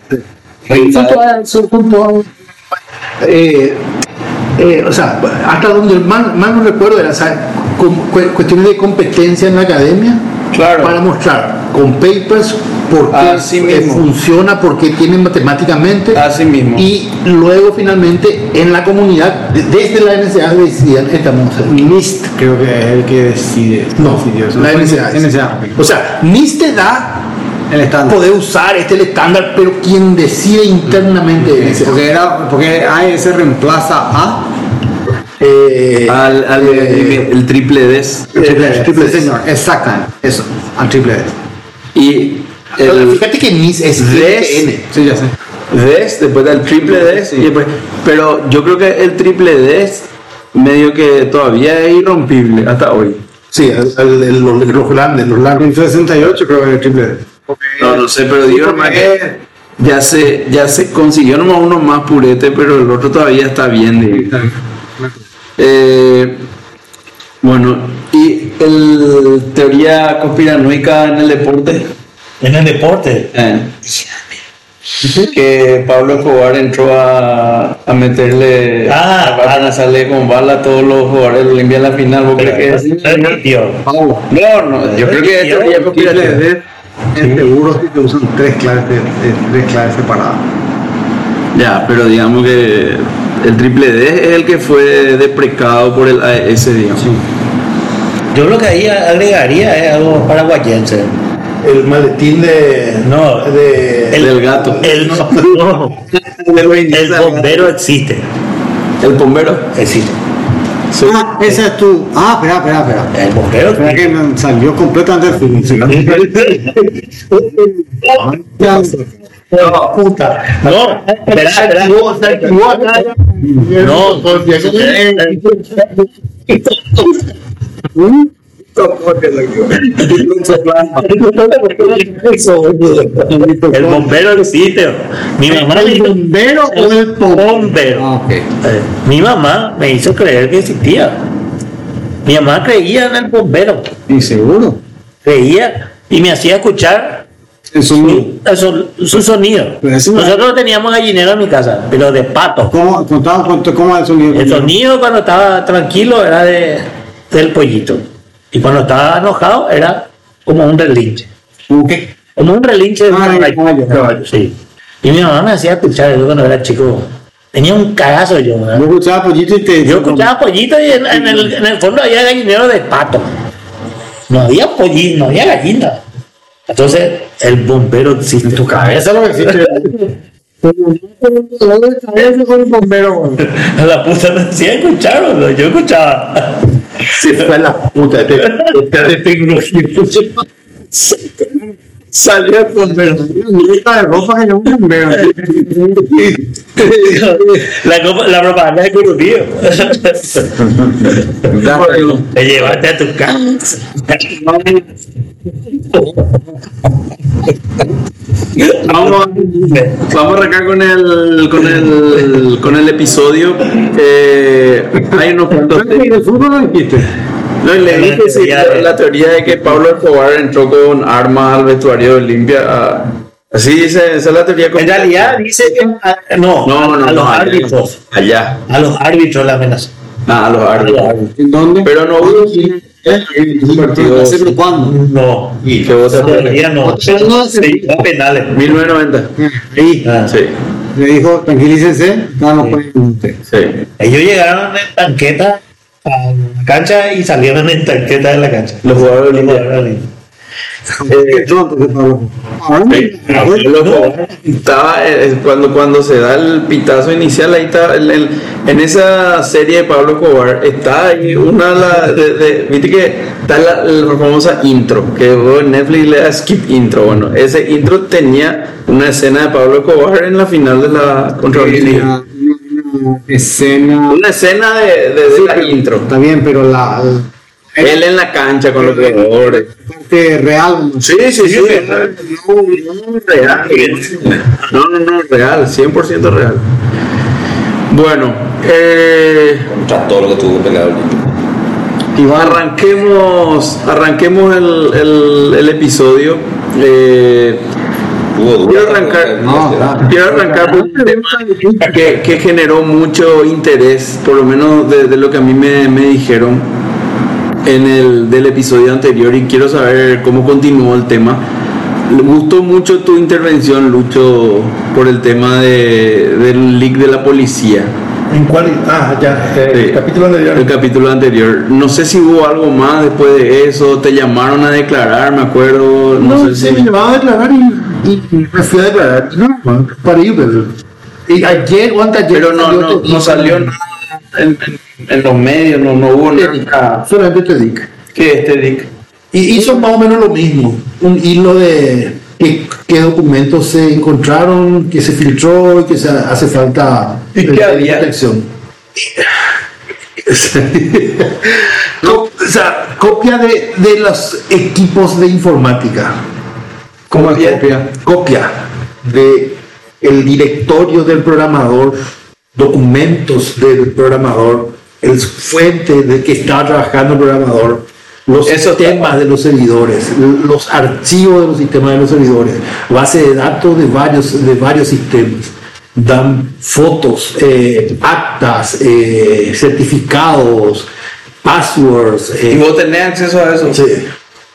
Rindael. Eh, eh, o sea, hasta donde más, más no recuerdo era o sea, cuestiones de competencia en la academia Claro. para mostrar con papers por qué Así eh, mismo. funciona, por qué tienen matemáticamente Así mismo. y luego finalmente en la comunidad, de- desde la NSA decían estamos NIST creo que es el que decide. no, decidió la NSA. NSA. O sea, NIST te da El estándar. poder usar este es el estándar, pero quien decide internamente es NSA. Porque, era, porque AES reemplaza a Eh, Al, al- eh, el triple D. triple D. triple D. señor, exactamente, eso, al triple D. Y el fíjate que NIST es Des- N. Sí, ya sé. DES, después del triple D. y después- pero yo creo que el triple D medio que todavía es irrompible hasta hoy. Sí, el- el- el- los, grandes, los largos. En 68 creo que es el triple D. No, no sé, pero digo que ya se, ya se consiguió nomás uno más purete, pero el otro todavía está bien. digo. Eh, bueno, y el teoría conspiranoica en el deporte. En el deporte. eh, que Pablo Escobar entró a, a meterle Ah, a lanzarle con bala a todos los jugadores de Olimpia en la final. ¿Vos crees que es? Paulo. No, no, yo creo que es teoría conspirativa. Es seguro que usan tres de- tres claves separadas. Ya, pero digamos que el triple D es el que fue deprecado por el AES, digamos. Yo lo que ahí agregaría es algo paraguayense. El maletín de. No, de. el- del gato. El, [laughs] no, el bombero existe. El bombero. Existe. Sí. Ah, esa es tu. Ah, espera, espera, espera. El bombero Espera que me salió completamente No, puta. No, espera, espera. No, [laughs] el bombero existe. Mi mamá me ¿El hizo bombero o el bombero. Ah. Eh, Mi mamá me hizo creer que existía. Mi mamá creía en el bombero. ¿Y seguro? Creía y me hacía escuchar su, su sonido. Nosotros teníamos gallinero en mi casa, pero de pato. ¿Cómo, contaba, ¿Cómo el sonido? El sonido cuando estaba tranquilo era de, del pollito. Y cuando estaba enojado era como un relinche. ¿Cómo qué? Como un relinche de un Ah, de caballo. caballo. Sí. Y mi mamá me hacía escuchar eso cuando era chico. Tenía un cagazo yo. ¿verdad? Yo escuchaba pollito y te. Yo escuchaba pollito y en, en el, en el fondo había gallinero de pato. No había pollito, no había gallina. Entonces, el bombero existe. En tu cabeza lo que existe. [laughs] La puta me hacía escuchar, ¿no? yo escuchaba. Se fue a la puta de, de tecnología. Salió el bombero. de ropa que yo un bombero. La, copa- la propaganda de Curupío. [laughs] Te llevaste a tu casa. Vamos, vamos a arrancar con el, con el, con el episodio. Eh, hay unos cuantos ¿El fútbol no dijiste? No, y le dije sí, la, la teoría de que Pablo Escobar entró con armas al vestuario de Olimpia. ah, Así dice, esa es la teoría. En realidad dice que a- no, no, no, a no, los allá. árbitros. Allá. A los árbitros la amenaza. Ah, a los árbitros. ¿En dónde? Pero no hubo un partido ¿Hace cuándo? No. y que vos no. Sí, penales. 1990. Ahí. Ah. Sí, Le dijo, tranquilícense, estábamos con sí. Ellos llegaron en tanqueta a la cancha y salieron en tanqueta de la cancha. Los jugadores Olimpia. Eh, estaba eh, cuando cuando se da el pitazo inicial ahí está el- el- en esa serie de Pablo Escobar está ahí una de la- de, de- viste que está la, la famosa intro que en Netflix le das skip intro. Bueno ese intro tenía una escena de Pablo Escobar en la final de la contra una escena. una escena de, de- de la intro Está bien, pero la. él en la cancha con los jugadores este, real. Sí, sí, sí. real. No, no, no, real, 100% real. Bueno, eh, Contra todo lo que tuvo peleado el arranquemos, arranquemos el, el, el episodio. Eh, Quiero arrancar, no, claro. quiero arrancar por un tema que, que generó mucho interés, por lo menos de, de lo que a mí me, me dijeron en el del episodio anterior y quiero saber cómo continuó el tema. Me gustó mucho tu intervención, Lucho, por el tema de, del leak de la policía. ¿En cuál? Ah, ya, eh, Sí. el capítulo anterior. El capítulo anterior. No sé si hubo algo más después de eso. Te llamaron a declarar, me acuerdo. No, No, sé sí, si. me llamaba a declarar y, y me fui a declarar. No, para ir, pero. Y ayer o antes Pero no, no, no salió nada en, en- en los medios, no, no hubo nada. Solamente te digo. ¿Qué es este Dick? Y hizo más o menos lo mismo. Un hilo de qué, qué documentos se encontraron, que se filtró y que se hace falta ¿Y qué de había? protección. [laughs] Co- o sea, copia de, de los equipos de informática. ¿Cómo es Copia. copia? Copia de el directorio del programador, documentos del programador, el fuente de que está trabajando el programador, los Eso está- sistemas de los servidores, los archivos de los sistemas de los servidores, base de datos de varios, de varios sistemas. Dan fotos, eh, actas, eh, certificados, passwords, ¿Y eh, vos tenés acceso a eso? sí,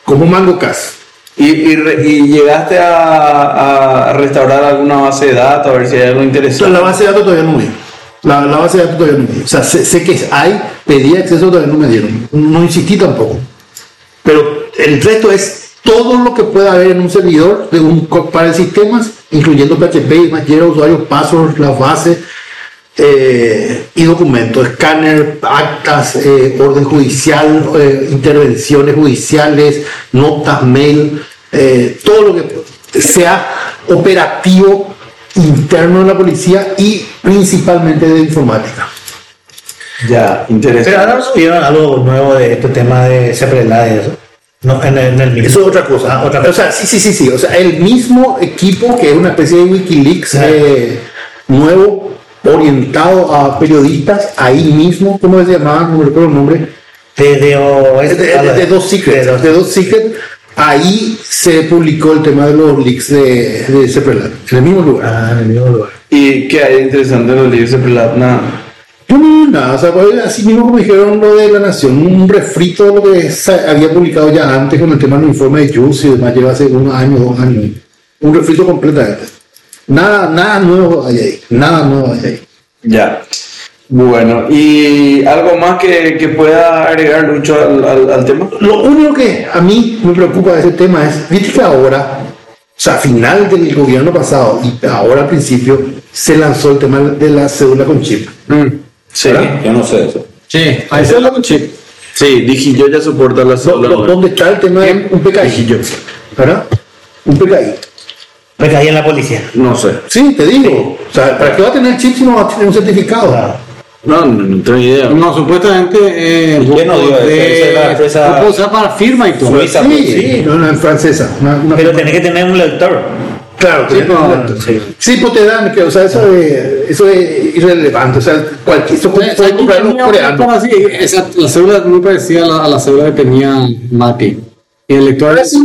como MangoCast. ¿Y, y, y llegaste a, a restaurar alguna base de datos a ver si hay algo interesante? la base de datos todavía no vi. La, la base de datos todavía no vi. O sea, sé, sé que hay, pedí acceso, todavía no me dieron. No insistí tampoco. Pero el resto es todo lo que pueda haber en un servidor de un para el sistemas, incluyendo PHP, Maquera, usuarios, passwords, las bases eh, y documentos, escáner, actas, eh, orden judicial, eh, intervenciones judiciales, notas, mail, eh, todo lo que sea operativo interno de la policía y principalmente de informática. Ya, Pero interesante. ahora no vieron algo nuevo de este tema de Seprelá y eso. No, en el, en el mismo. Eso es otra cosa. Ah, otra O cosa. sea, sí, sí, sí, sí. O sea, el mismo equipo que es una especie de Wikileaks nuevo, orientado a periodistas, ahí mismo, ¿cómo se llamaba? No me recuerdo el nombre. De, de, De, de, de, de dos secrets. de dos- De dos secrets. Ahí se publicó el tema de los leaks de, de Ceprelat, en el mismo lugar. Ah, en el mismo lugar. ¿Y qué hay de interesante en los libros de Prelat? Nada. No, nada, o sea, pues, así mismo como dijeron lo de la Nación, un refrito de lo que había publicado ya antes con el tema del informe de Jules y demás, lleva hace unos años, dos años. Un refrito completamente. Nada, nada nuevo hay ahí, nada nuevo hay ahí. Ya. Bueno, ¿y algo más que, que pueda agregar Lucho al, al, al tema? Lo único que a mí me preocupa de ese tema es, viste que ahora, o sea, a final del gobierno pasado y ahora al principio, se lanzó el tema de la cédula con chip. Sí. Yo no sé eso. Sí, ahí se lo chip. Sí, dije yo ya soporta la lo- ¿Dónde está el tema de un PKI? ¿Verdad? Un PKI. Me caí en la policía. No sé. Sí, te digo. O sea, ¿para qué va a tener chip si no va a tener un certificado? Ah, No, no, no tengo idea. No, supuestamente eh, el ¿Quién no? Esa es la de, empresa puedo usar para firma y todo. suiza. Sí, Sí. sí, no, no, en francesa. Una, una Pero tenés que tener un lector. Claro, Sí, sí, pero- sí. sí, pues te dan, que, o sea, eso es, eso es irrelevante. O sea, cualquier, eso puede, comprar coreanos. otra así, esa- la cédula es muy parecida a la, a la cédula que tenía Mati. Y el lector es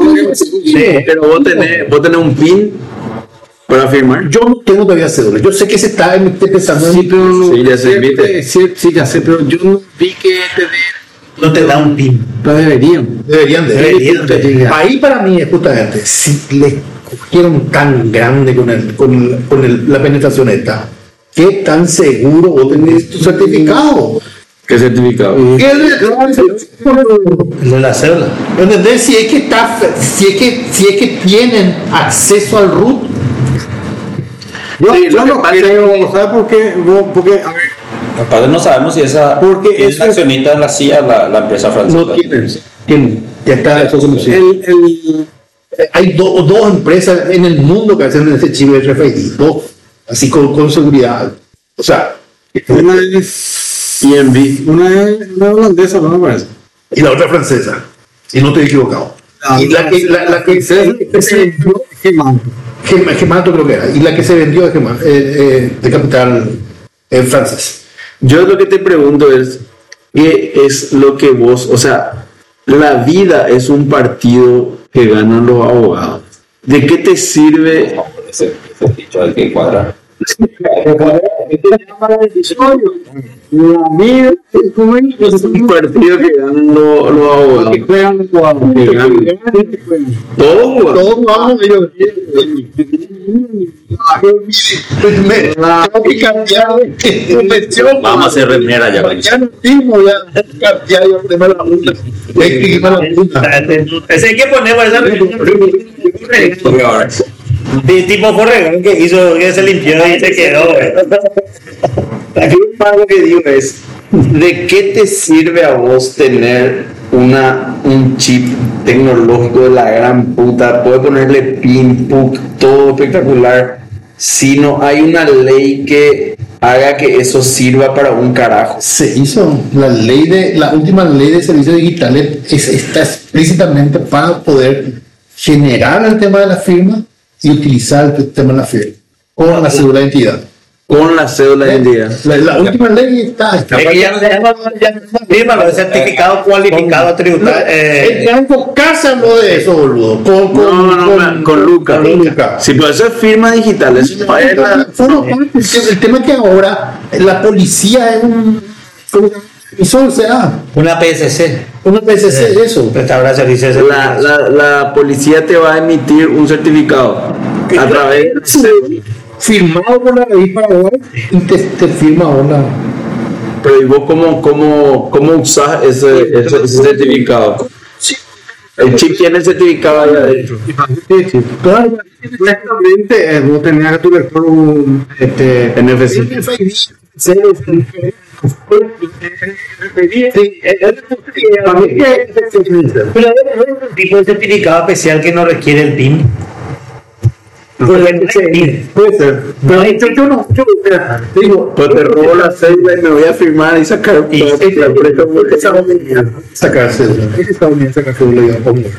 Pero vos tenés, vos tenés un pin para firmar. Yo no tengo todavía cédula. Yo sé que se está empezando Sí, en. pero no, Sí, ya se siempre- invite. sí, sí, ya sé, pero yo no vi que te No te da un pin. pero deberían. Deberían de. Deberían de. Ahí para mí es justamente, si le cogieron tan grande con, el, con, el- con el- la penetración esta, ¿qué tan seguro vos tenés tu certificado? ¿Qué certificado? ¿Qué El de la cédula. ¿Entendés? Si es que está, si es que, si es que tienen acceso al root, Yo, Sí, yo no creo, ¿sabes por qué? No, Porque, a ver, Aparte no sabemos si esa Porque es accionista en la CIA, la, la empresa francesa. no tienen. tienen. Ya está eso conocido. el, el, Hay do- dos empresas en el mundo que hacen ese chip RFID, dos, así con, con seguridad. O sea, una es, EMV. una es una holandesa, no me parece. y la otra francesa, si no estoy equivocado. Y la que, la, la que se, vendió, Gemanto. Gem- Gemanto creo que era. Y la que se vendió de, Geman- eh, eh, de capital eh, francés. Yo lo que te pregunto es, ¿qué es lo que vos, o sea, la vida es un partido que ganan los abogados? ¿De qué te sirve? Ese, ese dicho hay que cuadrar. [laughs] La vida es como Es un partido que ganan los, los abogados. que juegan los jugadores. Que ganan. Que. Todos. Todos vamos ellos. Me- Tengo que cambiar de convención. Vamos a hacer remera ya. Ya no mismo, ya cambiar yo primero la multa. La multa. Ese hay que poner para esa Sí, tipo Corregón que hizo que se limpió y se quedó. güey. [laughs] Aquí lo que digo es, ¿de qué te sirve a vos tener una, un chip tecnológico de la gran puta? Puedes ponerle pin, puk, todo espectacular, si no hay una ley que haga que eso sirva para un carajo. Se hizo la ley de la última ley de servicios digitales es, está explícitamente para poder generar el tema de la firma y utilizar el tema de la firma con la cédula de identidad. Con la cédula de identidad. La, la última ley está, está Es que ya no se llama ya no se llama firma, lo de certificado cualificado tributario. Eh, Eh, habló de eso, boludo. Con, con, No, no, no, con Luca. Con Luca. Si puede ser firma digital, eso no es El tema es que ahora la policía es un. ¿Cómo se llama? Eso sea una PSC. una PCC de eso. Restaura servicios de la, la, la policía te va a emitir un certificado a través de Firmado por la ley Paraguay y te, te firma ahora. Pero ¿y vos cómo, cómo, cómo usás ese, ese, ese certificado? El chip tiene el certificado ahí adentro. Claro, Prácticamente, eh, vos tenías a tu lector un este, NFC. Para mí que- Pero hay otro tipo de certificado especial que no requiere el PIN. Puede ser, puede ser. Pero yo, no, yo, digo, Pues te robo la cédula y me voy a firmar y sacar y sacar cédula. Es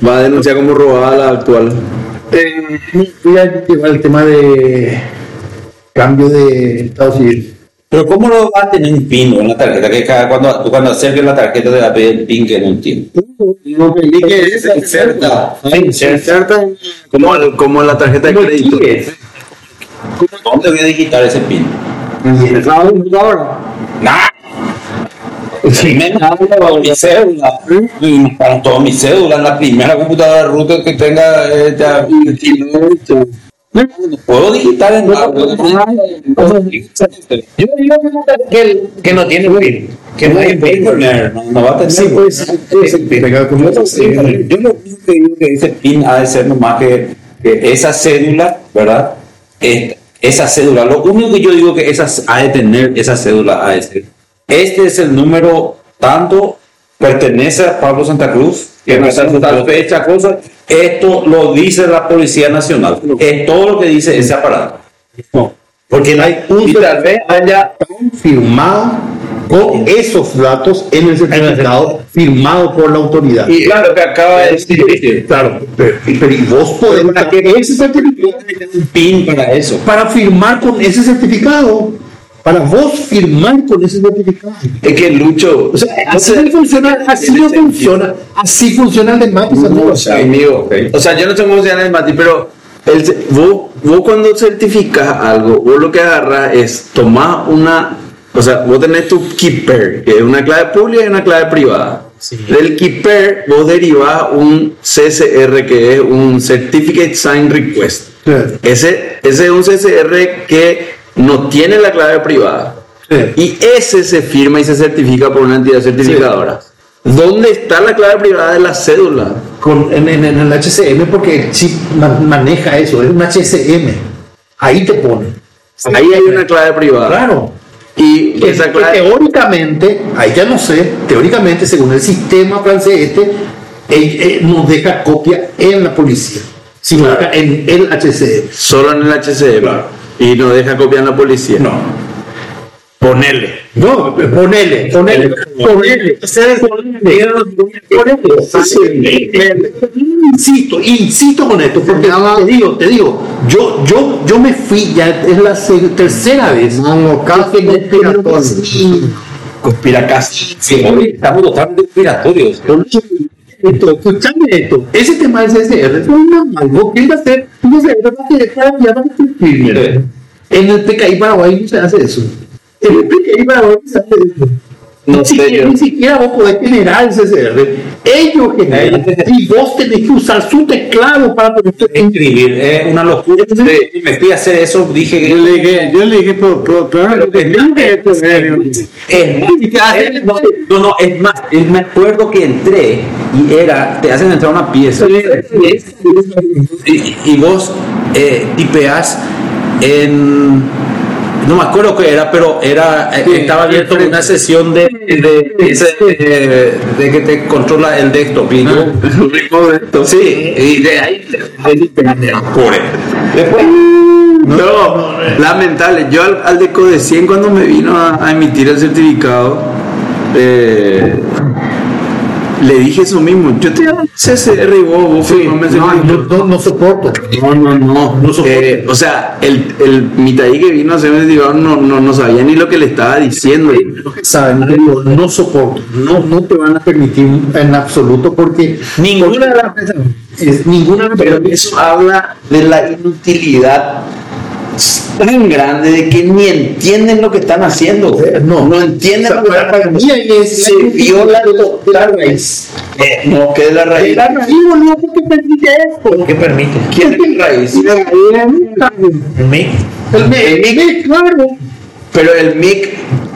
va a denunciar como robada la actual. Eh, voy a llevar el tema de cambio de estado civil. Pero ¿cómo lo va a tener un pin en la tarjeta? Que cada, cuando, tú cuando acerques la tarjeta te va a pedir el pin que no entiendo. lo que es Inserta. inserta Como, como la tarjeta de crédito. ¿Dónde voy a digitar ese pin? en la computadora. Nah. Primero, mi cédula. Y Para toda mi cédula, en la primera computadora router que tenga eh, ya, no puedo digitar en Yo digo que, que, no tiene PIN. Que no hay PIN. no, va a tener. Sí, pues, sí. Yo lo único que digo que ese PIN ha de ser nomás que, que esa cédula, ¿verdad? Es- esa cédula, lo único que yo digo que esa, ha de tener esa cédula ha de ser. Este es el número tanto, pertenece a Pablo Santa Cruz, que no está tal fecha, cosa. Esto lo dice la Policía Nacional. Es todo lo que dice ese aparato. Porque hay un tal vez haya firmado con esos datos en el certificado firmado por la autoridad. Y claro que acaba de decir. Claro, pero, pero y vos podés ¿Para ese certificado un PIN para eso? para firmar con ese certificado, para vos firmar con ese certificado. Es que Lucho. O sea, así no funciona, así no funciona, así funciona el de Matis, amigo. O sea, amigo, o sea, yo no sé cómo se llama el Mati, pero el vos, vos cuando certificas algo, vos lo que agarras es tomar una, o sea, vos tenés tu keeper, que es una clave pública y una clave privada. Del keeper vos derivas un CSR, que es un Certificate Sign Request. Ese, ese es un CSR que no tiene la clave privada. Y ese se firma y se certifica por una entidad certificadora. ¿Dónde está la clave privada de la cédula? Con, en, en- en el HCM, porque el chip ma- maneja eso, es un HCM. Ahí te pone. Ahí hay una clave privada. Claro. Y Que, esa clave. teóricamente, ahí ya no sé, teóricamente, según el sistema francés, este eh, eh, nos deja copia en la policía, si nos deja en el HCM. Solo en el HCM. Y no deja copiar la policía. No. Ponele. No, ponele, ponele, ponele. Ponele. Insisto, insisto con esto, porque te digo, te digo, yo, yo, yo me fui ya, es la tercera vez. Mano, casi conspiratorio. Conspiracast. Sí, estamos totalmente conspiratorios. Esto, escúchame esto, ese tema del CSR es normal, ¿no? ¿Quién va a hacer? Un CSR para que para ya va a cumplir. En el PKI Paraguay no se hace eso. En el PKI Paraguay no se hace eso. No ni, sé ni siquiera vos podés generar el CSR. Ellos generan. Y vos tenés que usar su teclado para poder Escribir es una locura. Sí, Me fui a hacer eso, dije que Yo le dije, yo le dije, pero, pero, pero, pero, Es más, es- no, no, no, es más, es- me acuerdo que entré y era, te hacen entrar una pieza y, y vos eh, tipeás en, no me acuerdo qué era, pero era, eh, estaba abierto una sesión de, de, ese, eh, de que te controla el desktop y yo, sí, y de ahí, de, de- pobre. Después, No, lamentable. Yo al, al de Code 100 cuando me vino a, a emitir el certificado, eh, le dije eso mismo. Yo te CSR y vos, vos el No, yo no, no soporto. No, no, no. No soporto. Eh, o sea, el, el Mitaí que vino a hacerme no, no, no sabía ni lo que le estaba diciendo. Saben, digo, no soporto. No, no te van a permitir en absoluto porque Ninguna de las ninguna Pero eso habla de la inutilidad tan grande de que ni entienden lo que están haciendo. Eh, no. no entienden lo que están es Se viola la raíz. Eh, no, que es la raíz. La raíz, porque permite esto. ¿Qué permite? ¿Quién es la raíz? El MIC. El me- el me- claro. Pero el MIC,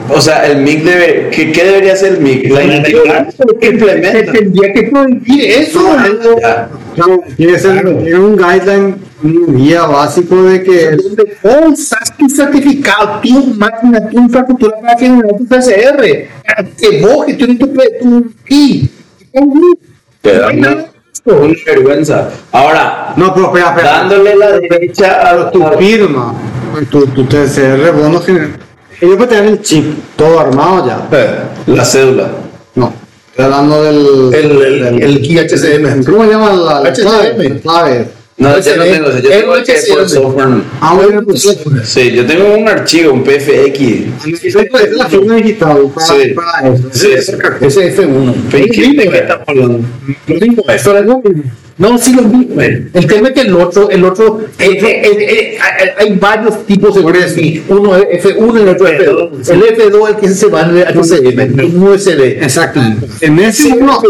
o sea, el MIC debe, ¿qué, qué debería hacer el MIC? La integridad que implementa. Tendría que prohibir eso. Ya. Tiene que ser un guideline, un guía básico de que usas tu certificado, tu máquina, tu infraestructura para generar tu PCR. Que vos gestiones tu, tu PI. Te da una, una vergüenza. Ahora, No, pero espera, espera. dándole la derecha a tu firma, tu, tu TCR, vos no generas. Ellos pueden tener el chip todo armado ya. la cédula. Estoy hablando del. El, el, el key HCM. ¿Cómo se llama la, la HCM? clave? La clave. No, yo no tengo, yo tengo el que es por software. Ah, bueno, pues. Sí, yo tengo un archivo, un PFX. Es la firma digital para, Sí. para eso. Sí, Ese- Ese F1. ¿Qué qué estamos hablando? Lo mismo es. No, sí, lo mismo es. El tema es que el otro, el otro, eh, eh, eh, eh, hay, varios tipos de USB. Uno es F1 y el otro es F2. El F2 es el que se va el HCM, un USB. Exactamente. En ese uno,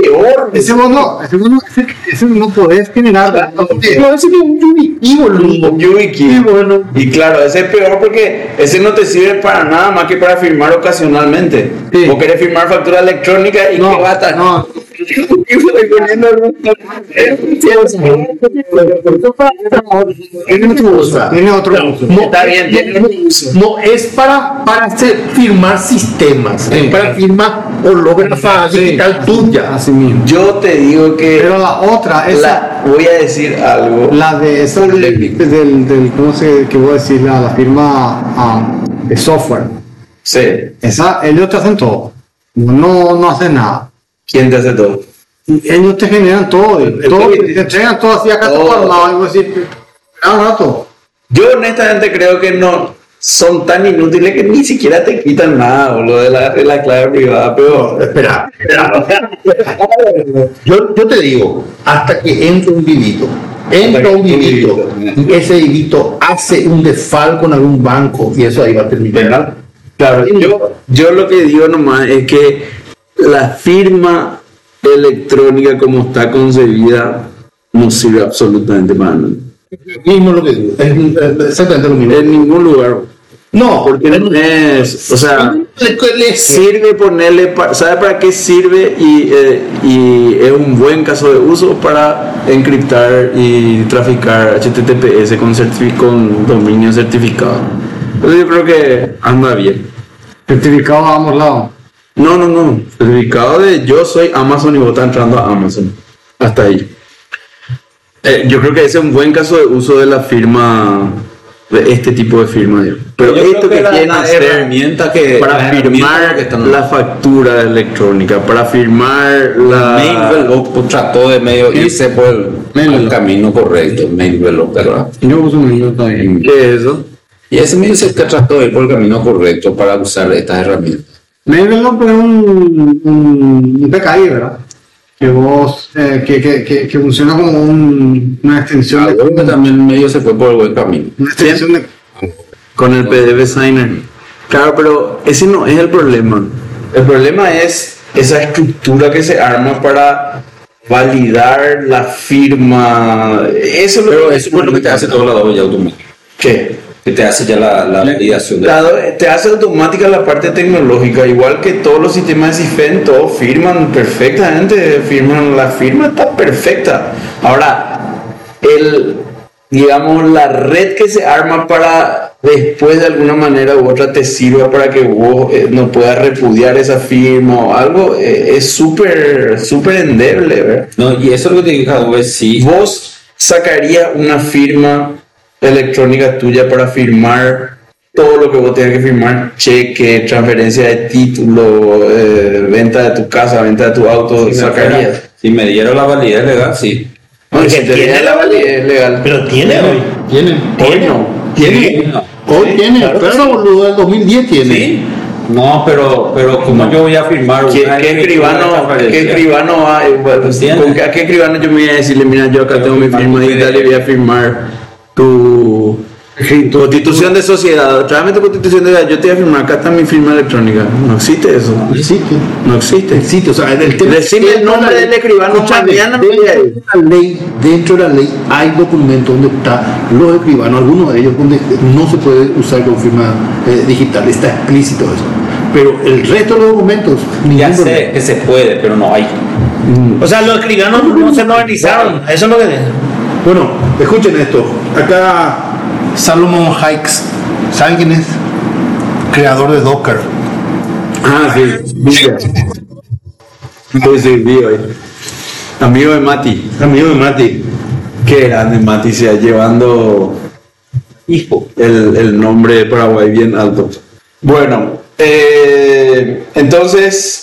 ese vos no, ese vos no, ese, ese no podés generar. No, ese es un YubiKey, boludo. Un YubiKey. Y bueno, Y claro, ese es peor porque ese no te sirve para nada más que para firmar ocasionalmente. Sí. O querés firmar factura electrónica y No, qué bata. no. Tiene otro uso. Tiene otro uso. no, Está bien, tiene no, un uso. no, es para, para hacer, firmar sistemas, Sí. es para firmar hológrafa digital tuya. Así mismo. Yo te digo que Pero la otra, esa, la, voy a decir algo. la de esa del, del, del ¿cómo se, que voy a decir? La, la firma ah, de software. Sí. Esa, ellos te hacen todo. No, no hacen nada. ¿Quién te hace todo? Ellos te generan todo, todo te entregan todo así acá Todo. armado y espera un rato. Yo honestamente creo que no son tan inútiles que ni siquiera te quitan nada, boludo, de la, de la clave privada, pero Espera, espera. [laughs] Yo, yo te digo, hasta que entre un vivito, entra un vivito y ese vivito hace un desfalco en algún banco y eso ahí va a terminar. Claro, yo, yo lo que digo nomás es que la firma electrónica como está concebida no sirve absolutamente para nada. Mismo lo que digo, es exactamente lo mismo. En ningún lugar. No, Porque no es, o sea, sirve ponerle, ¿sabe para qué sirve? Y, eh, y es un buen caso de uso para encriptar y traficar HTTPS con, con dominio certificado. Entonces yo creo que anda bien. Certificado a ambos lados. No, no, no. Certificado de yo soy Amazon y vos estás entrando a Amazon. Hasta ahí. Eh, yo creo que ese es un buen caso de uso de la firma de este tipo de firma. Pero Yo creo esto que que la- quieren la hacer herramienta que- para firmar que están- la factura electrónica, para firmar la Mailvelope trató de medio irse por el, Mailvelope. el camino correcto, Mailvelope, ¿verdad? Yo uso un minuto ahí. ¿Qué es eso? Y ese medio se trató de ir por el camino correcto para usar estas herramientas. Mailvelope es un, un, un PKI, ¿verdad? Que vos, eh, que, que, que, que funciona como un- una extensión de, Ahora también medio se fue por el buen camino. una extensión de Con el PDF Signer. Claro, pero ese no es el problema. El problema es esa estructura que se arma para validar la firma. Eso es lo Pero que eso es lo que te hace todo la doble ya automática. ¿Qué? Que te hace ya la, la validación de La te hace automática la parte tecnológica, igual que todos los sistemas de CIFEN, todos firman perfectamente, firman, la firma está perfecta. Ahora, el, digamos, la red que se arma para después de alguna manera u otra te sirva para que vos eh, no puedas repudiar esa firma o algo, eh, es súper, súper endeble, ¿verdad? No, y eso es lo que te dije, es sí. vos sacarías una firma electrónica tuya para firmar todo lo que vos tengas que firmar, cheque, transferencia de título, eh, venta de tu casa, venta de tu auto, sacarías. Si me dieron la validez legal, sí. No, si tiene la validez legal. Pero tiene hoy. Tiene. Hoy no. Tiene. Hoy tiene. claro Claro, boludo, del 2010 tiene. Sí. No, pero, pero como yo voy a firmar ¿Qué, qué escribano, qué escribano va- con qué- ¿A qué escribano yo me voy a decirle, mira, yo acá tengo mi firma digital y voy a firmar tu constitución de sociedad? Tu constitución de sociedad, yo te voy a firmar, acá está mi firma electrónica. No existe eso. Existe. No existe. Existe. O sea, el tema Decime el nombre del escribano mañana, dentro de la ley, dentro de la ley hay documentos donde están los escribanos, algunos de ellos donde no se puede usar con firma eh, digital, está explícito eso. Pero el resto de los documentos, Ya sé que se puede, pero no hay. O sea, los escribanos no se modernizaron. Eso es lo que. Bueno, escuchen esto. Acá Salomon Hikes, ¿saben quién es? Creador de Docker. Ah, sí. Villa. Sí, sí, vi hoy. Amigo de Mati. Amigo de Mati. Qué grande Mati, se llevando Hijo. el, el nombre de Paraguay bien alto. Bueno, eh, entonces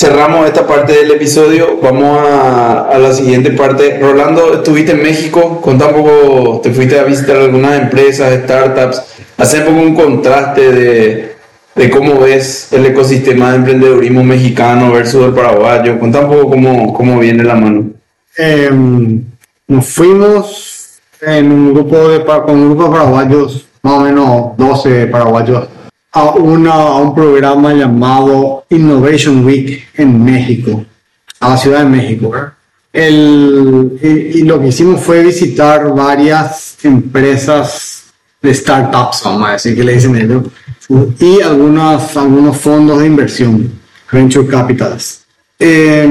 cerramos esta parte del episodio. Vamos a, la siguiente parte. Rolando, estuviste en México. Contá un poco, te fuiste a visitar algunas empresas, startups. Hacer un poco un contraste de, cómo ves el ecosistema de emprendedurismo mexicano versus el paraguayo. Contá un poco cómo, cómo viene la mano. Eh, nos fuimos en un grupo de con un grupo de paraguayos, más o menos 12 paraguayos, a, un programa llamado Innovation Week en México, a la Ciudad de México. El, y, lo que hicimos fue visitar varias empresas de startups, vamos a decir que le dicen ellos, y algunos, algunos fondos de inversión, venture capitals. Eh,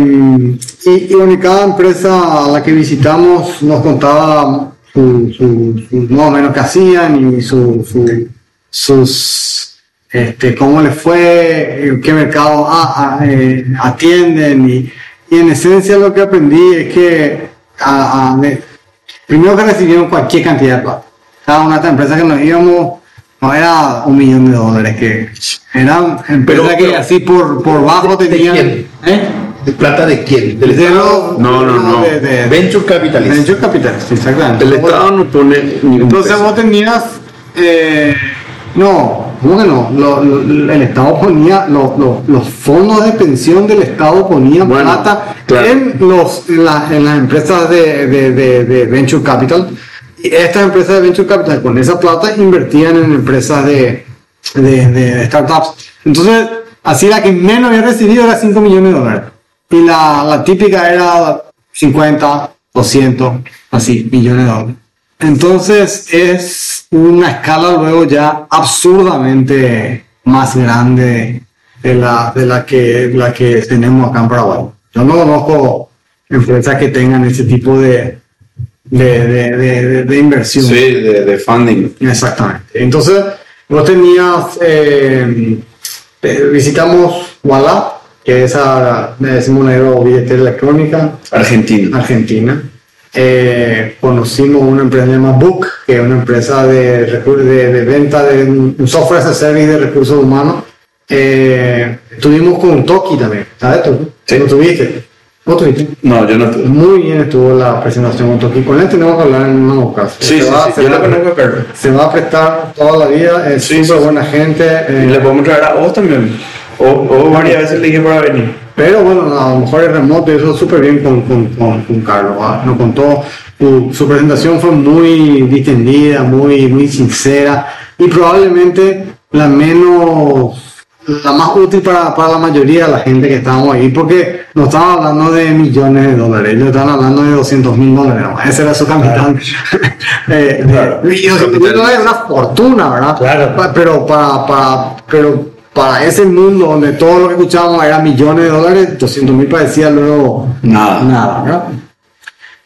y, y bueno, cada empresa a la que visitamos nos contaba su, su- más o menos qué hacían y su, su- sus, este, cómo les fue, qué mercado a- a- eh, atienden. Y, y en esencia lo que aprendí es que a- a- de- primero que recibieron cualquier cantidad de plata. Cada una de estas empresas que nos íbamos no era un millón de dólares, que eran empresas Pero- que pero- así por, por bajo ¿De- tenían... quién? ¿eh? ¿De plata de quién? ¿Del De Estado? No, no, no. De, de- Venture Capitalist. Venture Capital, sí, exactamente. El Estado no pone ningún Entonces peso. vos tenías, eh, no, ¿cómo que no? Lo- lo- el Estado ponía, lo- lo- los fondos de pensión del Estado ponían Bueno, plata claro. en, los, en, la- en las empresas de, de- de- de Venture Capital. Y estas empresas de Venture Capital con esa plata invertían en empresas de, de, de startups. Entonces, así la que menos había recibido era 5 millones de dólares. Y la, la típica era 50, 200, así, millones de dólares. Entonces es una escala luego ya absurdamente más grande de la, de la, que, la que tenemos acá en Paraguay. Yo no conozco empresas que tengan ese tipo de, de, de, de- de- de inversión. Sí, de, de funding. Exactamente. Entonces, vos tenías, eh, eh, visitamos Walla, que es a, decimos negro billetera electrónica, Argentina. Argentina. Eh, conocimos una empresa llamada Book, que es una empresa de, de, de venta de un software as a service de recursos humanos. Eh, estuvimos con Toki también, ¿sabes? tú? Sí. ¿Lo tuviste? ¿Vos tuviste? No, yo no tuve. Muy bien estuvo la presentación con Toki. Con él tenemos que hablar en una ocasión. Sí, Se sí, va- sí, se yo va-. Se va a prestar toda la vida, es Sí, súper buena gente. eh, Y le podemos traer a vos también. O, o varias veces le dije para venir. Pero bueno, a lo mejor es remoto eso súper bien con, con, con, con Carlos. ¿va? Nos contó, su, su presentación fue muy distendida, muy, muy sincera y probablemente la menos, la más útil para, para la mayoría de la gente que estábamos ahí, porque no estaban hablando de millones de dólares, ellos estaban hablando de 200 mil dólares, ¿no? ese era su capital. [laughs] Eh, de- y 200 mil dólares es una fortuna, ¿verdad? Claro. Pa- Pero para, para, pero para ese mundo donde todo lo que escuchábamos era millones de dólares, 200 mil parecía luego Nada. nada, ¿verdad?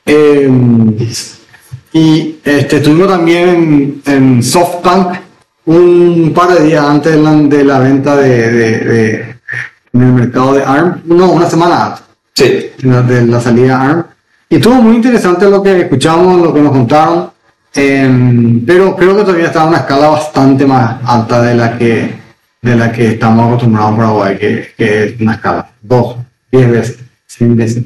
Eh, y este, estuvimos también en, en SoftBank un par de días antes de la, de la venta de, de, de- en el mercado de ARM, no, una semana antes Sí. de la, de la salida ARM. Y estuvo muy interesante lo que escuchamos, lo que nos contaron, em, pero creo que todavía está a una escala bastante más alta de la que, de la que estamos acostumbrados en Paraguay, que, que es una escala, dos, diez veces, cien veces.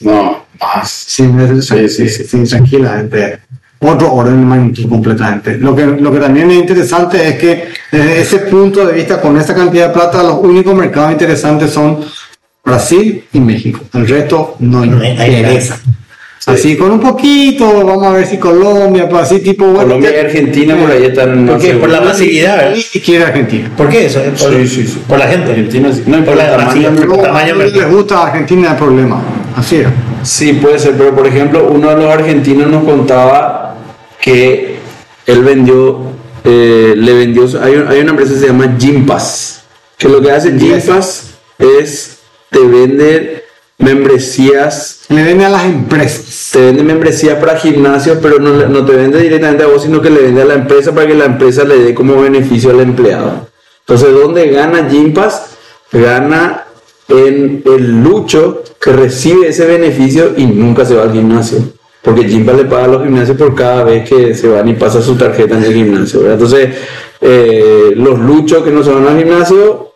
No, más. Cien veces, Sí, sí, sí. sí, tranquilamente. Otro orden de magnitud completamente. Lo que, lo que también es interesante es que desde ese punto de vista, con esa cantidad de plata, los únicos mercados interesantes son Brasil y México. El resto no No hay- hay interesa. Así con un poquito, vamos a ver si Colombia, pues así tipo... bueno, Colombia y Argentina por ahí están más Porque por la ¿verdad? Ni siquiera Argentina. ¿Por qué eso? Por, Sí, sí, sí. por la gente. Argentina sí. No, y por Por el la tamaño. No, tamaño ellos les gusta a Argentina el problema. Así es. Sí, puede ser, pero por ejemplo, uno de los argentinos nos contaba que él vendió, eh, le vendió, hay, hay una empresa que se llama Gympass, que lo que hace Gympass es te vende membresías, Le venden a las empresas. te vende membresías para gimnasios, pero no, no te vende directamente a vos, sino que le vende a la empresa para que la empresa le dé como beneficio al empleado. Entonces, ¿dónde gana Gympass? Gana en el lucho que recibe ese beneficio y nunca se va al gimnasio. Porque Gympass le paga a los gimnasios por cada vez que se van y pasa su tarjeta en el gimnasio. ¿verdad? Entonces, eh, los luchos que no se van al gimnasio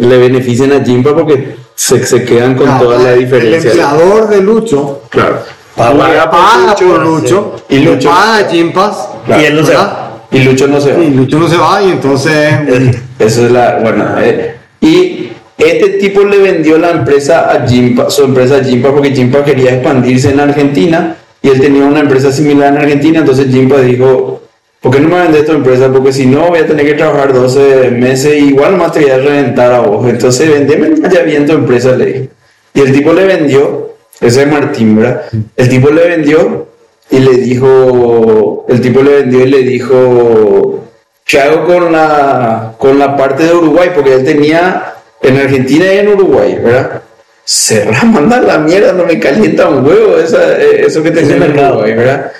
le benefician a Gympass porque se, se quedan con Claro, toda la El diferencia. empleador de Lucho Claro. Paga paga Lucho, por Lucho sí. y Lucho- paga Gympass. Y él no se va. Y Lucho no se va. Y Lucho no se va y entonces Eh, Eso es la, bueno, eh, y este tipo le vendió la empresa a Jimpa, su empresa a Jimpa porque Jimpa quería expandirse en Argentina y él tenía una empresa similar en Argentina, entonces Jimpa dijo, ¿por qué no me vendes tu empresa? Porque si no voy a tener que trabajar 12 meses y igual más te voy a reventar a vos, entonces vendeme ya bien tu empresa, le dijo. Y el tipo le vendió, ese es Martín, ¿verdad? El tipo le vendió y le dijo, el tipo le vendió y le dijo, ¿qué hago con la, con la parte de Uruguay? Porque él tenía en Argentina y en Uruguay, ¿verdad? Cerra, manda la mierda, no me calienta un huevo esa- eh, eso que tenía en. Uruguay, ¿verdad?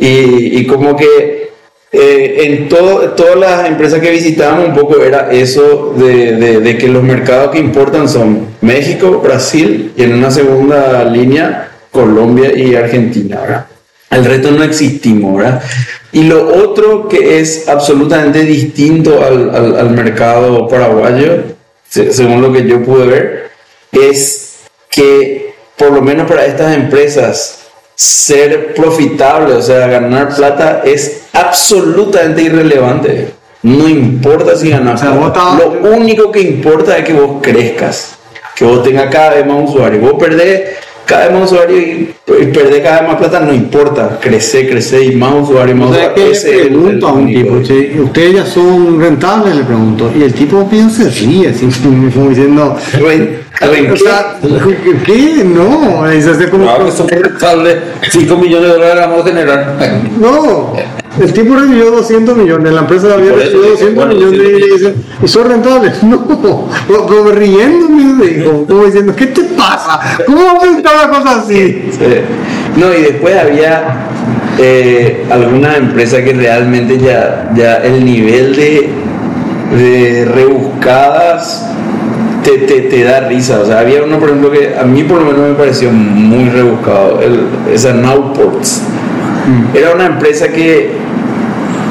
Y, y como que eh, en todo, todas las empresas que visitábamos un poco era eso de, de- de que los mercados que importan son México, Brasil y en una segunda línea Colombia y Argentina, ¿verdad? El resto no existimos, ¿verdad? Y lo otro que es absolutamente distinto al, al- al mercado paraguayo, se- según lo que yo pude ver, es que por lo menos para estas empresas ser profitable, o sea, ganar plata es absolutamente irrelevante. No importa si ganas O sea, vos plata. Lo único que importa es que vos crezcas, que vos tengas cada vez más usuarios. Vos perdés cada vez más usuarios y, y perdés cada vez más plata, no importa. Crecer, crecer y más usuarios, más O sea, que usuarios. le Ese es el- a un tipo, ustedes ya son rentables, le pregunto. Y el tipo piensa ríe, así [laughs] como diciendo, Sea, ¿qué? No, es hacer como... Claro son rentables, 5 millones de dólares vamos a generar. No, el tipo recibió 200 millones, la empresa había eso recibido dije, 200 pues, bueno, millones y dicen, ¿y son rentables? [laughs] No, pero riéndome, dijo, como diciendo, ¿qué te pasa? ¿Cómo vas a pensar una cosa así? Sí. No, y después había eh, algunas empresas que realmente ya, ya el nivel de, de rebuscadas te, te, te da risa. O sea, había uno, por ejemplo, que a mí por lo menos me pareció muy rebuscado, el, esa Nowports. Era una empresa que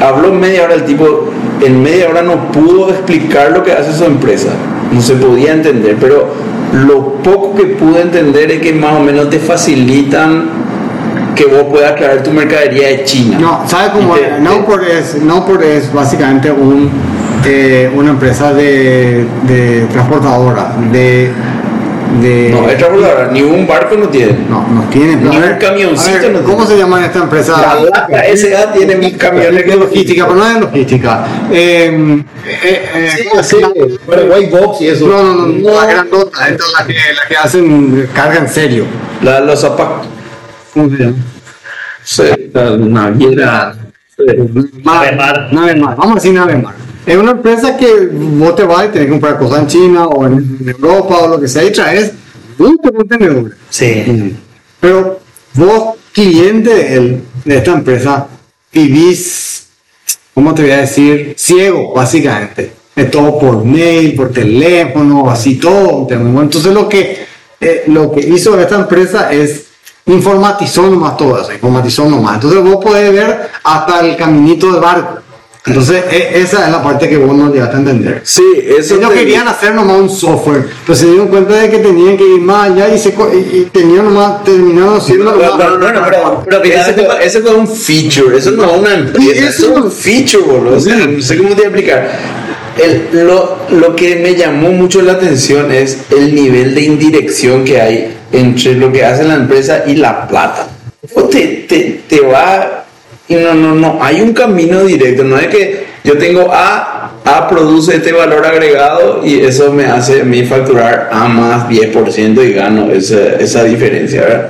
habló media hora el tipo, en media hora no pudo explicar lo que hace su empresa. No se podía entender, pero lo poco que pude entender es que más o menos te facilitan que vos puedas traer tu mercadería de China. No, ¿sabe cómo te- es? Nowport es? Nowport es básicamente un, eh, una empresa de, de transportadora, de... de No, es transportadora, ni un barco no tiene. no, no tiene. Ni a un ver, camioncito ver, no ¿Cómo tiene. se llama esta empresa? La Alaska SA tiene camiones que de logística, pero no es de logística. Eh, eh, eh, ¿cómo se llama? Bueno, White Box y eso. No, no, no, no, la grandota, esta es la que, la que hacen carga en serio. La, los zapatos. ¿Cómo se llama? Sí, la naviera. Nave Mar. Nave Mar. Vamos a decir Nave Mar. Es una empresa que vos te vas y tenés que comprar cosas en China o en Europa o lo que sea y traes muchos contenedores. Sí. Pero vos, cliente de, él, de esta empresa, vivís, ¿cómo te voy a decir? Ciego, básicamente. De todo por mail, por teléfono, así todo. Entonces lo que, eh, lo que hizo esta empresa es informatizó nomás todo eso, informatizó nomás. Entonces vos podés ver hasta el caminito de barco. Entonces e- esa es la parte que vos no llegaste a entender. Sí, eso Ellos te- querían hacer nomás un software, pero se dieron cuenta de que tenían que ir más allá y, se, co- y, tenían nomás, terminaron haciendo Pero, pero, no, no, pero, pero ese, fue, ese fue un feature, eso no es una empresa, eso es un feature, boludo. O sea, no sé cómo te voy a explicar. El- lo, lo que me llamó mucho la atención es el nivel de indirección que hay entre lo que hace la empresa y la plata. O te, te, te va y no, no, no, hay un camino directo, no es que yo tengo A, A produce este valor agregado y eso me hace a mí facturar A más 10% y gano esa, esa diferencia, ¿verdad?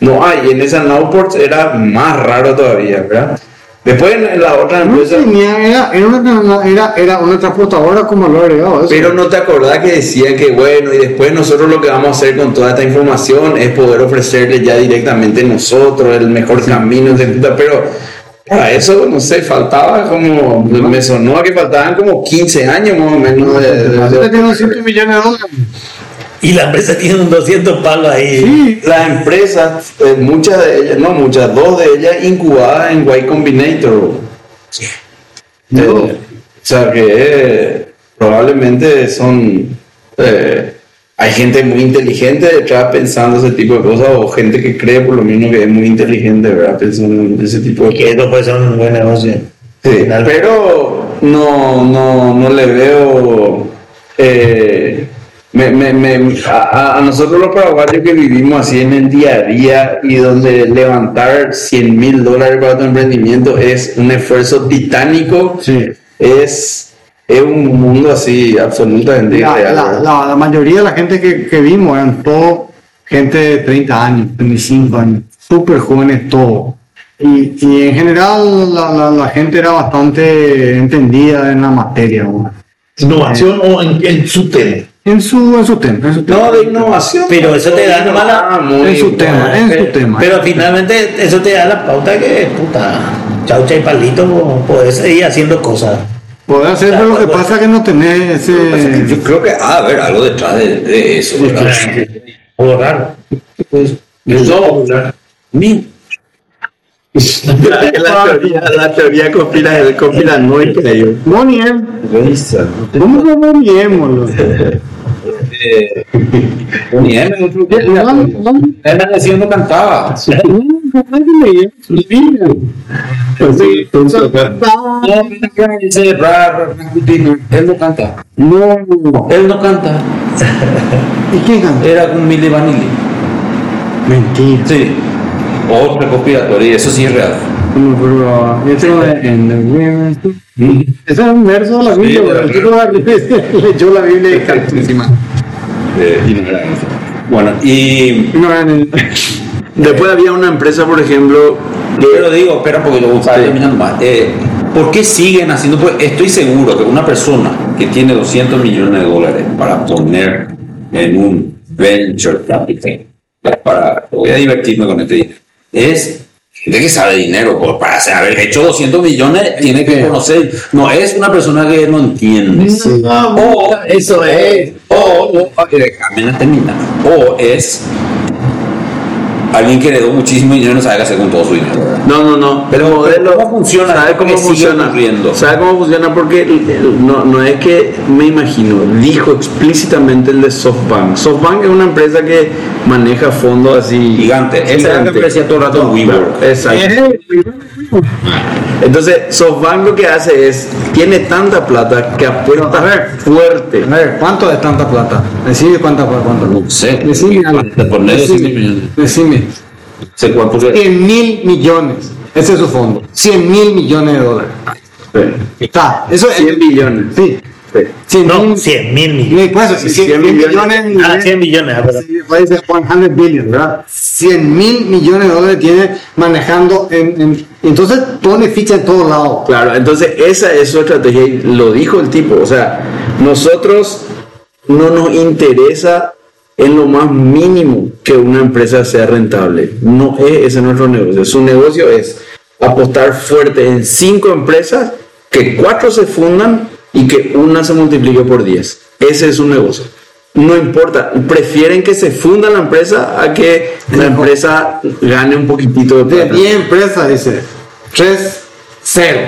No hay, en esa Nowports era más raro todavía, ¿verdad? Después en la otra No empresa, tenía, era, era, una, era, era una transportadora como lo agregado. Eso. pero no te acordás que decían que bueno, y después nosotros lo que vamos a hacer con toda esta información es poder ofrecerle ya directamente nosotros el mejor camino, pero para eso, no sé, faltaba como, me sonó a que faltaban como 15 años más o menos de- de- de- Ahorita tiene 200 millones de dólares. Y la empresa tiene un 200 palos ahí. Las empresas, eh, muchas de ellas, no muchas, dos de ellas incubadas en Y Combinator. Eh, o sea que eh, probablemente son. eh, hay gente muy inteligente detrás pensando ese tipo de cosas, o gente que cree por lo menos que es muy inteligente, ¿verdad? Pensando en ese tipo de Y que esto puede ser un buen negocio. Sí, pero no, no, no le veo. eh, me- me- me- a, a nosotros los paraguayos que vivimos así en el día a día y donde levantar 100 mil dólares para tu emprendimiento es un esfuerzo titánico, es, es un mundo así absolutamente La, irreal, la, ¿verdad? la, la mayoría de la gente que, que vimos eran todo gente de 30 años, 35 años, súper jóvenes todos. Y, y en general la, la, la gente era bastante entendida en la materia. ¿no? Innovación o en, en su tema. En su, en su tema. En su tema. No, de innovación. Pero eso te da no, nomás la- ah, muy en su tema, en su pero, tema. pero finalmente eso te da la pauta que, puta, chaucha y palito, podés seguir haciendo cosas. Poder hacer, pero lo que pasa es que no tenés ese... Yo creo que ha de haber algo detrás de, de eso. Algo raro. No, Mi- [laughs] la, teoría, la teoría conspira- conspiranoica. yo. No, ni él. ¿Cómo no lo niemos? Eh, Yo él decía no cantaba. Él no canta. No. Él no canta. ¿Y quién canta? Era con Mili Vanilli. Mentira. Sí. Otra conspiratoria, eso sí es real. No, pero eso de en es un verso de la Biblia, de la Biblia encima. Eh, ignorancia. Bueno, y. No, en el- [laughs] Después había una empresa, por ejemplo, Pero digo, espera porque lo estaba terminando más. Eh, ¿Por qué siguen haciendo? Pues estoy seguro que una persona que tiene 200 millones de dólares para poner en un venture capital, para, voy a divertirme con este dinero, es gente que sabe dinero, pues, para haber hecho 200 millones tiene que conocer, no es una persona que no entiende. O eso es, o, o déjame terminar. o es alguien que heredó muchísimo dinero no sabe qué hacer con todo su dinero. No, no, no. Pero- el modelo pero ¿cómo funciona? ¿Sabe cómo funciona? ¿Sabe cómo funciona? Porque el- no, no es que me imagino, dijo explícitamente el de SoftBank. SoftBank es una empresa que maneja fondos así. Gigante. Esa es la que todo el rato WeWork. Exacto. Entonces, SoftBank lo que hace es, tiene tanta plata que apuesta A ver. fuerte. A ver, ¿cuánto es tanta plata? Decime cuánta plata. Cuánto. No sé. Decime, algo. Te pones decime, 100 millones. decime. Sé cuánto se- 100 mil millones. Ese es su fondo. 100 mil millones de dólares. Está. Eso es. 100 billones. Sí. Sí. 100 No, mil 100 mil millones. Sí, pues, 100, 100 100 millones. millones. Ah, 100 millones, ah, perdón. Sí, puede ser 100 billion, ¿verdad? 100 mil millones de dólares tiene manejando en, en- entonces pone ficha en todos lados. Claro, entonces esa es su estrategia y lo dijo el tipo. O sea, nosotros no nos interesa en lo más mínimo que una empresa sea rentable. No es ese nuestro negocio. Su negocio es apostar fuerte en cinco empresas, que cuatro se fundan y que una se multiplique por 10. Ese es su negocio. No importa, prefieren que se funda la empresa a que la empresa gane un poquitito de De plata. 10 empresas, dice 3, 0.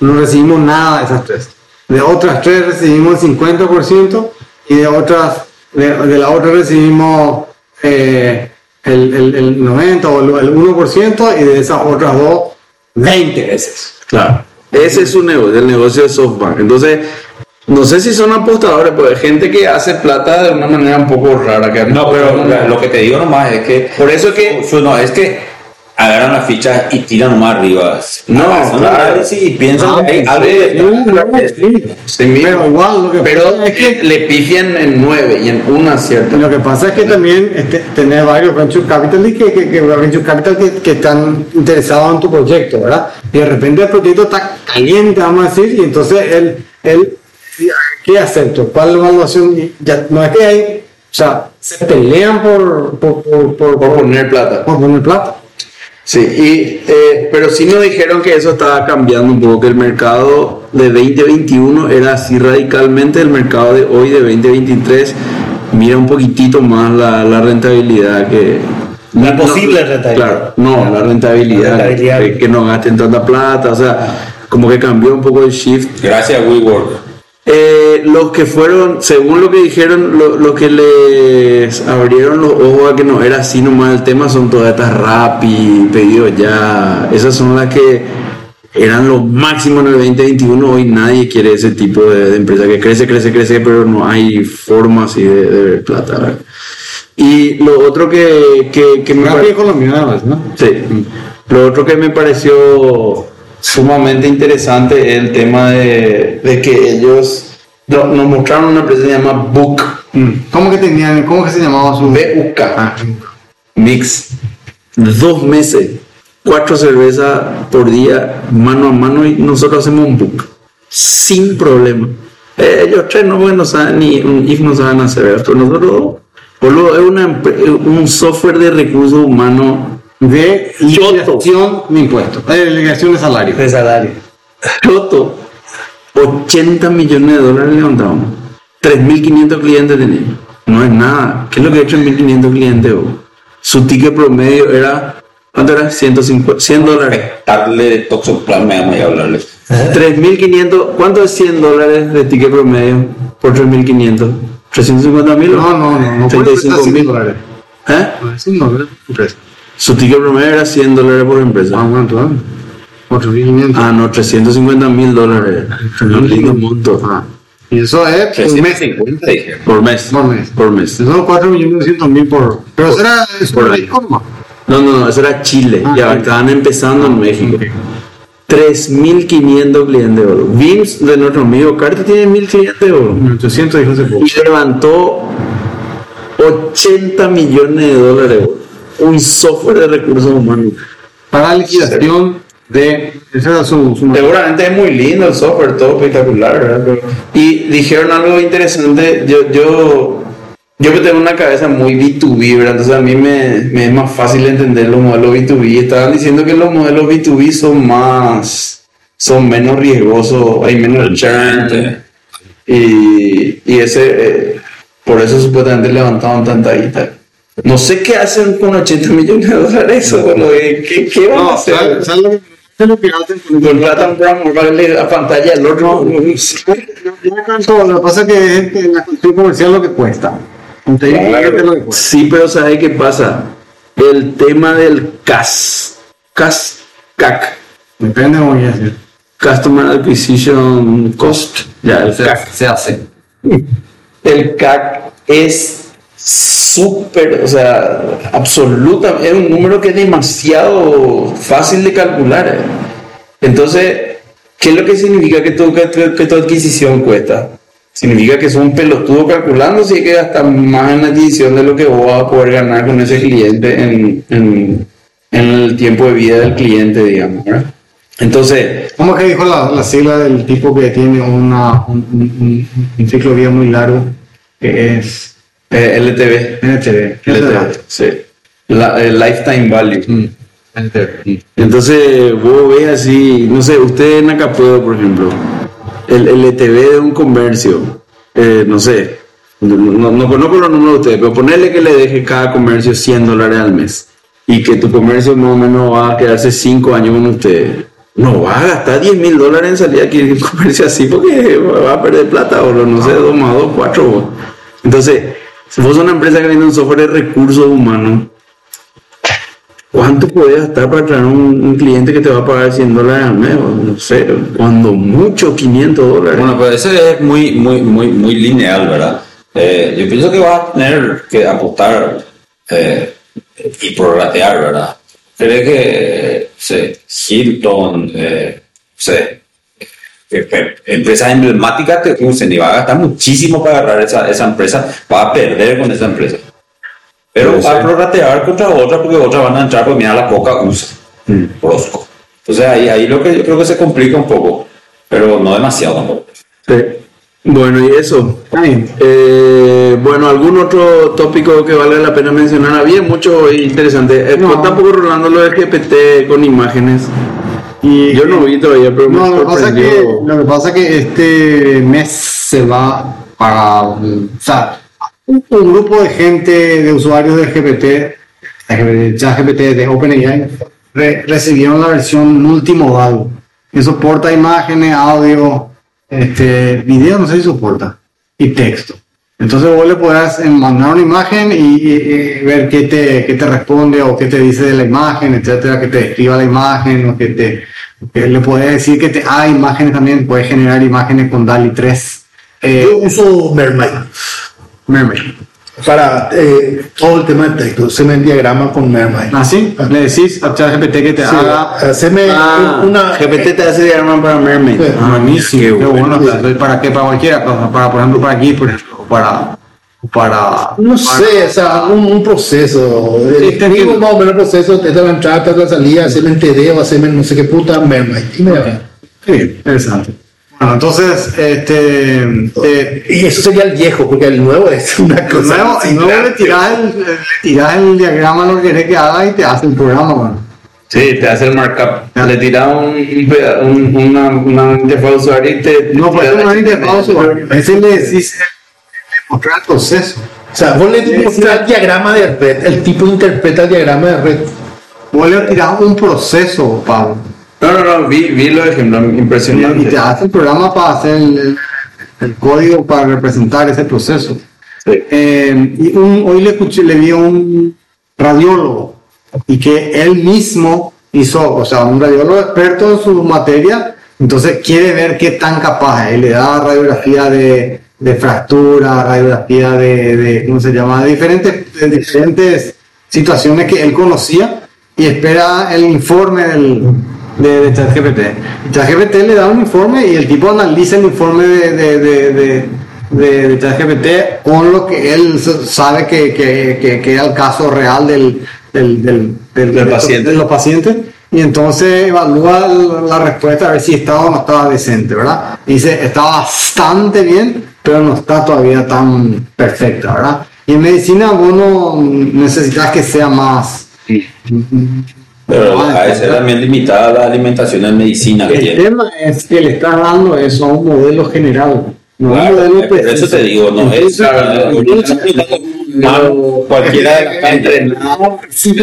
No recibimos nada de esas tres. De otras tres recibimos el 50% y de otras, de, de la otra recibimos eh, el, el, el 90 o el, el 1% y de esas otras dos, 20 veces. Claro. Ese es su negocio, el negocio de SoftBank. Entonces, no sé si son apostadores, pues hay gente que hace plata de una manera un poco rara. Que No, pero lo que te digo nomás es que. Por eso es que- No, es que agarran las fichas y tiran nomás arriba. No, Hacen un claro. análisis y piensan Ah, que hay sí, algo de- Sí, mismo. Pero igual lo que Pero pasa es que le pifian en nueve y en una cierta. Lo que pasa es que también este, tenés varios venture capital y que, que, que- venture capital que, que están interesados en tu proyecto, ¿verdad? Y de repente el proyecto está caliente, vamos a decir, y entonces él, él ¿qué acepto? ¿Cuál evaluación? Ya, no es que hay, o sea, se pelean por, por, por, por, Por poner plata. por poner plata. Sí, y, eh, pero sí nos dijeron que eso estaba cambiando un poco, que el mercado de 2021 era así radicalmente, el mercado de hoy de 2023 mira un poquitito más la, la rentabilidad que... La no- posible rentabilidad. Claro, no, la rentabilidad, La rentabilidad. Que, que no gasten tanta plata, o sea, como que cambió un poco el shift. Gracias a WeWork. Eh, los que fueron, según lo que dijeron, lo, lo que les abrieron los ojos a que no era así nomás el tema son todas estas rap y pedidos ya. Esas son las que eran lo máximo en el 2021. Hoy nadie quiere ese tipo de, de empresa que crece, crece, crece, pero no hay forma así de, de ver plata. ¿verdad? Y lo otro que, que, que me pare- Rápido colombiano, ¿no? Sí. Lo otro que me pareció sumamente interesante es el tema de, de que ellos no- nos mostraron una empresa que se llama Book, ¿Cómo que tenían, cómo que se llamaba su... BUK, Ah, Mix. Dos meses, cuatro cervezas por día, mano a mano, y nosotros hacemos un book. Sin problema. Eh, ellos tres no, bueno, saben ni un if no saben hacer, pero nosotros, boludo, es una un software de recursos humanos de Choto. liquidación de impuestos, de liquidación de salario. De salario. Choto, 80 millones de dólares levantamos. 3.500 clientes teníamos. No es nada. ¿Qué es lo que ha hecho en 1.500 clientes? oh? Su ticket promedio era, ¿cuánto era? 150, 100 dólares. Darle de Toxoplasma, me vamos a hablarle. 3.500, ¿cuánto es 100 dólares de ticket promedio por 3.500? ¿350 mil? No, no, no, no puede 35 costar mil 100 dólares. ¿Eh? No, es un dólar, empresa. Su ticket promedio era 100 dólares por empresa. Ah, ¿cuánto? ah? 4.500. Ah, no, 350 mil dólares. Un lindo monto. Ah. Y eso es por mes. 350 dije. Por mes. Por mes. Por mes. Son 4.900.000 por. Pero será. Es por por forma. No, no, no, eso era Chile. Ah, ya ok. estaban empezando en México. 3.500 clientes de oro. Vims de nuestro amigo Carter tiene 1.000 clientes de oro. 800 dijo hace poco. Y levantó 80 millones de dólares. Un software de recursos humanos. Para liquidación de. Esa era su. su Seguramente es muy lindo el software, todo espectacular, ¿verdad? Y dijeron algo interesante. Yo, yo Yo que tengo una cabeza muy B2B, ¿verdad? Entonces a mí me, me es más fácil entender los modelos B2B. Estaban diciendo que los modelos B2B son más, son menos riesgosos, hay menos churn. Y, y ese, eh, por eso supuestamente levantaban tanta guita. No sé qué hacen con 80 millones de dólares eso, boludo. ¿Qué, qué van a No, hacer? ¿sabes sabes lo que ¿sabes lo que hacen con Contratan la pantalla al otro. Tanto, lo que pasa es que es en la construcción comercial lo que cuesta. Entonces, fíjate lo que cuesta. Sí, pero ¿sabes qué pasa? El tema del CAS. CAS, CAC. Depende de cómo quieras decir. Customer Acquisition Cost. Ya, el CAC. Se hace. El CAC es súper, o sea, absolutamente, es un número que es demasiado fácil de calcular. eh. Entonces, ¿qué es lo que significa que tu, que tu- adquisición cuesta? Significa que es un pelotudo calculando si hay que gastar más en la adquisición de lo que vos vas a poder ganar con ese cliente en, en- el tiempo de vida del cliente, digamos. Entonces, ¿Cómo es que dijo la, la sigla del tipo que tiene un- un ciclo de vida muy largo? Que es eh, LTV. NTV. ¿Qué será? LTV, sí. La- el lifetime value. Mm, NTV. Entonces, vos ves así, no sé, usted en Acapuedo, por ejemplo, el, el ETV de un comercio, eh, no sé, no, no- no conozco los números de ustedes, pero ponerle que le deje cada comercio 100 dólares al mes y que tu comercio más o menos va a quedarse 5 años con usted. No va a gastar 10 mil dólares en salir aquí en un [laughs] comercio así porque va a perder plata o no sé, 2 más 2, 4. Entonces, si vos una empresa que vende un software de recursos humanos, ¿Cuánto puedes gastar para traer un, un cliente que te va a pagar 100 dólares al mes? No sé, cuando mucho 500 dólares. Bueno, pero ese es muy, muy, muy, muy lineal, ¿verdad? Eh, yo pienso que vas a tener que apostar eh, y prorratear, ¿verdad? Creo que, sé, Hilton, eh, sé, eh, eh, empresas emblemáticas te usen y va a gastar muchísimo para agarrar esa, esa empresa, va a perder con esa empresa. Pero Puede va a prorratear contra otras porque otras van a entrar, pues mira, la coca usa, Rosco. Entonces ahí, ahí lo que yo creo que se complica un poco, pero no demasiado tampoco. Sí. Bueno, y eso. Eh, bueno, ¿algún otro tópico que valga la pena mencionar? Había mucho interesante. Eh, No. Cuenta un poco, Rolando, lo de GPT con imágenes. Y, Yo no vi todavía, pero No, me lo pasa que, lo que pasa que este mes se va para. O sea, un, un grupo de gente, de usuarios de GPT, de ChatGPT, de OpenAI, re- recibieron la versión multimodal, que soporta imágenes, audio, este, video, no sé si soporta, y texto. Entonces vos le podrás mandar una imagen y, y- y ver qué te, qué te responde o qué te dice de la imagen, etcétera, que te describa la imagen o que te que le puedes decir que te ah, imágenes también, puedes generar imágenes con DALI 3. Eh, Yo uso Mermaid Mermaid. para eh, todo el tema de texto. Se me diagrama con Mermaid. Así, le decís a ChatGPT que te Sí, haga haceme Ah, una. GPT te hace diagrama para Mermaid. Sí. Ah, buenísimo, qué qué bueno. bueno, para qué, para cualquiera cosa, para por ejemplo para aquí, por ejemplo, para para No sé, o sea, un, un proceso. Sí, te Escribo entiendo. más o menos el proceso, esta la entrada, esta es la salida, hacerme entero, hacerme no sé qué puta Mermaid. Y me va. Sí, interesante. Bueno, entonces, este, eh, Y eso sería el viejo, porque el nuevo es una el cosa. nuevo, el nuevo le tirás el, le tirás el diagrama lo que querés que haga y te hace el programa, bueno. Sí, te hace el markup. Le tira un, un, un- una, una interfaz usuario y te. No, te pues HTML. interfaz, a ese le decís, el proceso. O sea, vos le mostrás el diagrama de red, el tipo interpreta el diagrama de red. Vos le tirás un proceso, Pablo. No, no, no, vi, vi los ejemplos Y impresionantes. te hace el programa para hacer el, el- el código para representar ese proceso. Sí. Eh, y un- hoy le escuché, le vi a un radiólogo y que él mismo hizo, o sea, un radiólogo experto en su materia, entonces quiere ver qué tan capaz es. Él le da radiografía de, de fractura, radiografía de, de, ¿cómo se llama? De diferentes, de diferentes situaciones que él conocía y espera el informe del, de, de ChatGPT. ChatGPT le da un informe y el tipo analiza el informe de, de, de, de, ChatGPT con lo que él sabe que, que, que, que era el caso real del, del, del, del- Del de- paciente. de los pacientes. Y entonces evalúa la respuesta a ver si estaba o no estaba decente, ¿verdad? Y dice, está bastante bien, pero no está todavía tan perfecta, ¿verdad? Y en medicina vos no necesitas que sea más. Pero Ah, a veces claro. también limitada la alimentación en medicina que El tiene. tema es que le estás dando eso a un modelo general. No a un Claro, modelo por eso te digo, no es Entonces, claro, entonces, Mano, cualquiera [laughs] de entrenado. Sí,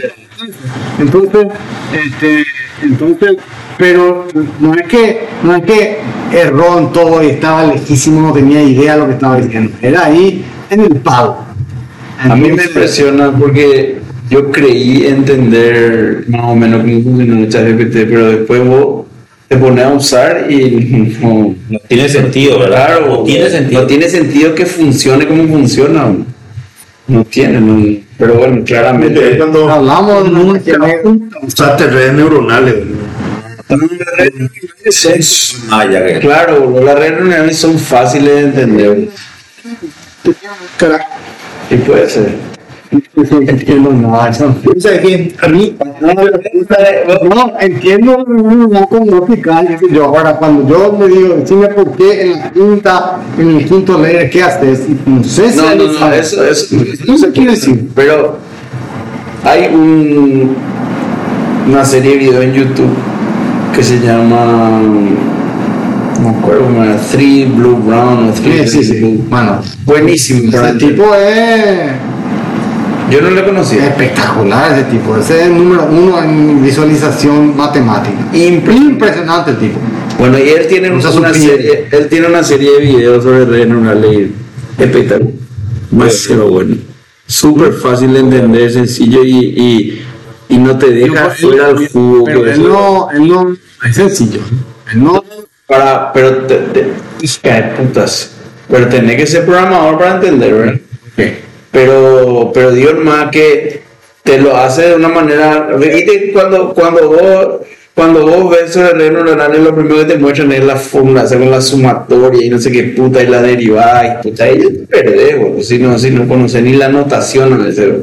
Entonces, este, entonces, pero no es que, no es que erró en todo y estaba lejísimo, no tenía idea de lo que estaba diciendo. Era ahí en el palo. A mí me impresiona porque yo creí entender más o menos cómo funciona el ChatGPT, pero después vos te pones a usar y no, No tiene sentido, ¿verdad? claro, no tiene sentido. no tiene sentido que funcione como funciona. No tiene, no- pero bueno, claramente. Cuando Hablamos de una usaste redes neuronales, Ah, ya que- Claro, las redes neuronales son fáciles de entender. Y puede ser. O sea que a mí, No, entiendo explicar. qué sé Yo ahora cuando yo me digo, decime por qué en la quinta, en el quinto layer, ¿qué haces? No sé si No, no, no, eso, eso No sé qué decir. Pero hay un, una serie de videos en YouTube que se llama, no me acuerdo, Three Blue Brown o Three Sí, sí, sí. Blue. Bueno, Buenísimo. ese entender. tipo es Yo no lo conocía. espectacular, ese tipo. Ese es el número uno en visualización matemática. Impresionante. Impresionante el tipo. Bueno, y él tiene Usa una serie, él tiene una serie de videos sobre redes neuronales espectacular. Demasiado bueno. Súper fácil de entender, sencillo y, y, y no te deja fuera el jugo. Pero él no, él no, es sencillo. Él no, Para, pero te, putas. Pero tenés que ser programador para entender, ¿verdad? Pero, pero digo más que te lo hace de una manera. Viste cuando, cuando vos cuando vos ves sobre redes neuronales, lo primero que te muestran es la fórmula, con la sumatoria y no sé qué puta y la derivada y puta, y te perdés, boludo, si no, si no conoces ni la notación a veces.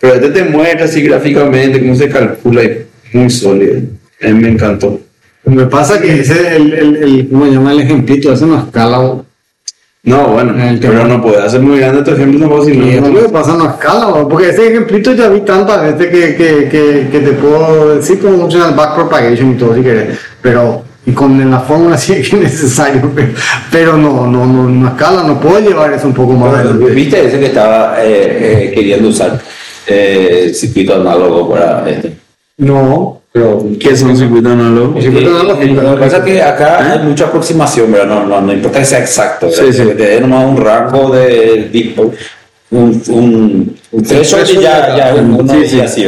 Pero este te muestra así gráficamente cómo se calcula y muy sólido. A mí me encantó. me pasa que ese, el, el, el, ¿cómo se llama el ejemplito? Ese no escala. No, bueno, pero no puede hacer muy grande tu ejemplo tampoco si no. Es lo que pasa no escala, porque ese ejemplito ya vi tantas veces que, que, que, que te puedo decir cómo funciona el backpropagation y todo si querés, pero y con la fórmula sí es necesario, [laughs] pero, pero no, no, no, no escala, no puedo llevar eso un poco más adelante. ¿Viste ese que estaba eh, eh, queriendo usar eh, circuito análogo para este? No, pero ¿Qué es un circuito análogo? Circuito Eh, eh, Lo que pasa es que acá hay mucha aproximación, ¿verdad? No, no, no importa que sea exacto. Sí, sí. que te dé nomás un rango de tipo, un, un, un threshold y ya, ya uno Sí, así.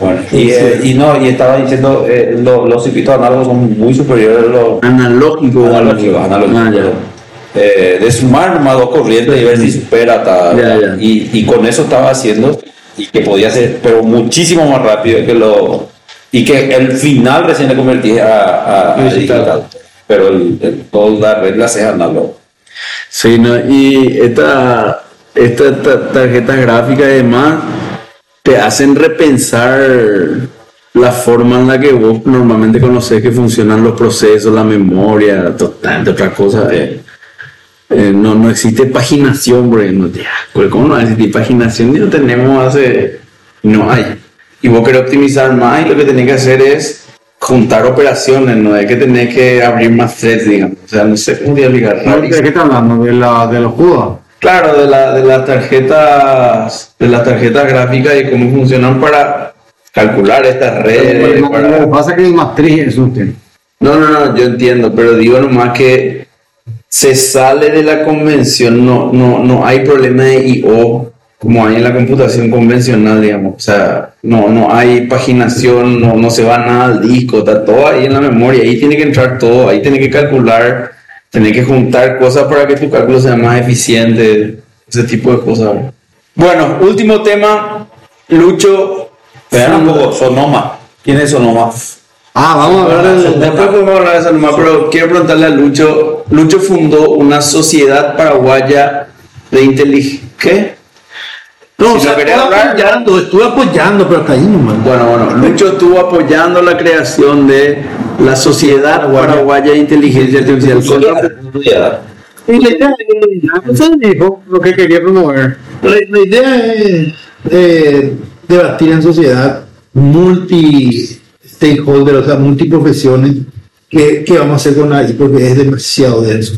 Bueno, y, eh, y no, y estaba diciendo, eh, lo- los circuitos análogos son muy superiores a los Analógico. analógicos, analógicos, Ah. Eh, de sumar nomás dos corrientes y ver si supera tal. Ya, ya. Y, y con eso estaba haciendo y que podía ser, pero muchísimo más rápido que lo. Y que el final recién le convertía a, a- a Digital. digital. Pero el, el, todas las reglas es. Sí, no, y esta, esta ta- tarjetas gráficas además te hacen repensar la forma en la que vos normalmente conoces que funcionan los procesos, la memoria, total, de otra cosa. eh. Eh, no, no existe paginación. Ya, pues, ¿Cómo no existir paginación? Ya tenemos hace... No hay. Y vos querés optimizar más y lo que tenés que hacer es juntar operaciones, no es que tenés que abrir más threads, digamos. O sea, no sé cómo explicar. ¿de qué estás hablando? ¿De, la, de los judos? Claro, de, la, de las tarjetas, de las tarjetas gráficas y cómo funcionan para calcular estas redes. Lo para- que pasa es que el matriz es un tema. No, no, no, yo entiendo, pero digo nomás que se sale de la convención, no, no, no hay problema de I.O. como hay en la computación convencional, digamos. O sea, no, no hay paginación, no, no se va nada al disco, está todo ahí en la memoria, ahí tiene que entrar todo, ahí tiene que calcular, tiene que juntar cosas para que tu cálculo sea más eficiente, ese tipo de cosas. Bueno, último tema, Lucho. Pero un poco, Sonoma. ¿Quién es Sonoma? Ah, vamos a hablar del... Después podemos hablar de eso nomás, pero quiero preguntarle a Lucho. Lucho fundó una sociedad paraguaya de inteligencia. No, Si o sea, lo querés estuve hablar, apoyando, estuve apoyando, pero hasta ahí nomás. Bueno, bueno, Lucho estuvo apoyando la creación de la Sociedad Paraguaya de Inteligencia Artificial. Contra- Y le ya, ya, pues él dijo lo que quería promover. La, la idea es eh, debatir en sociedad multi-stakeholder, o sea, multiprofesiones, ¿qué, qué vamos a hacer con ahí? Porque es demasiado denso.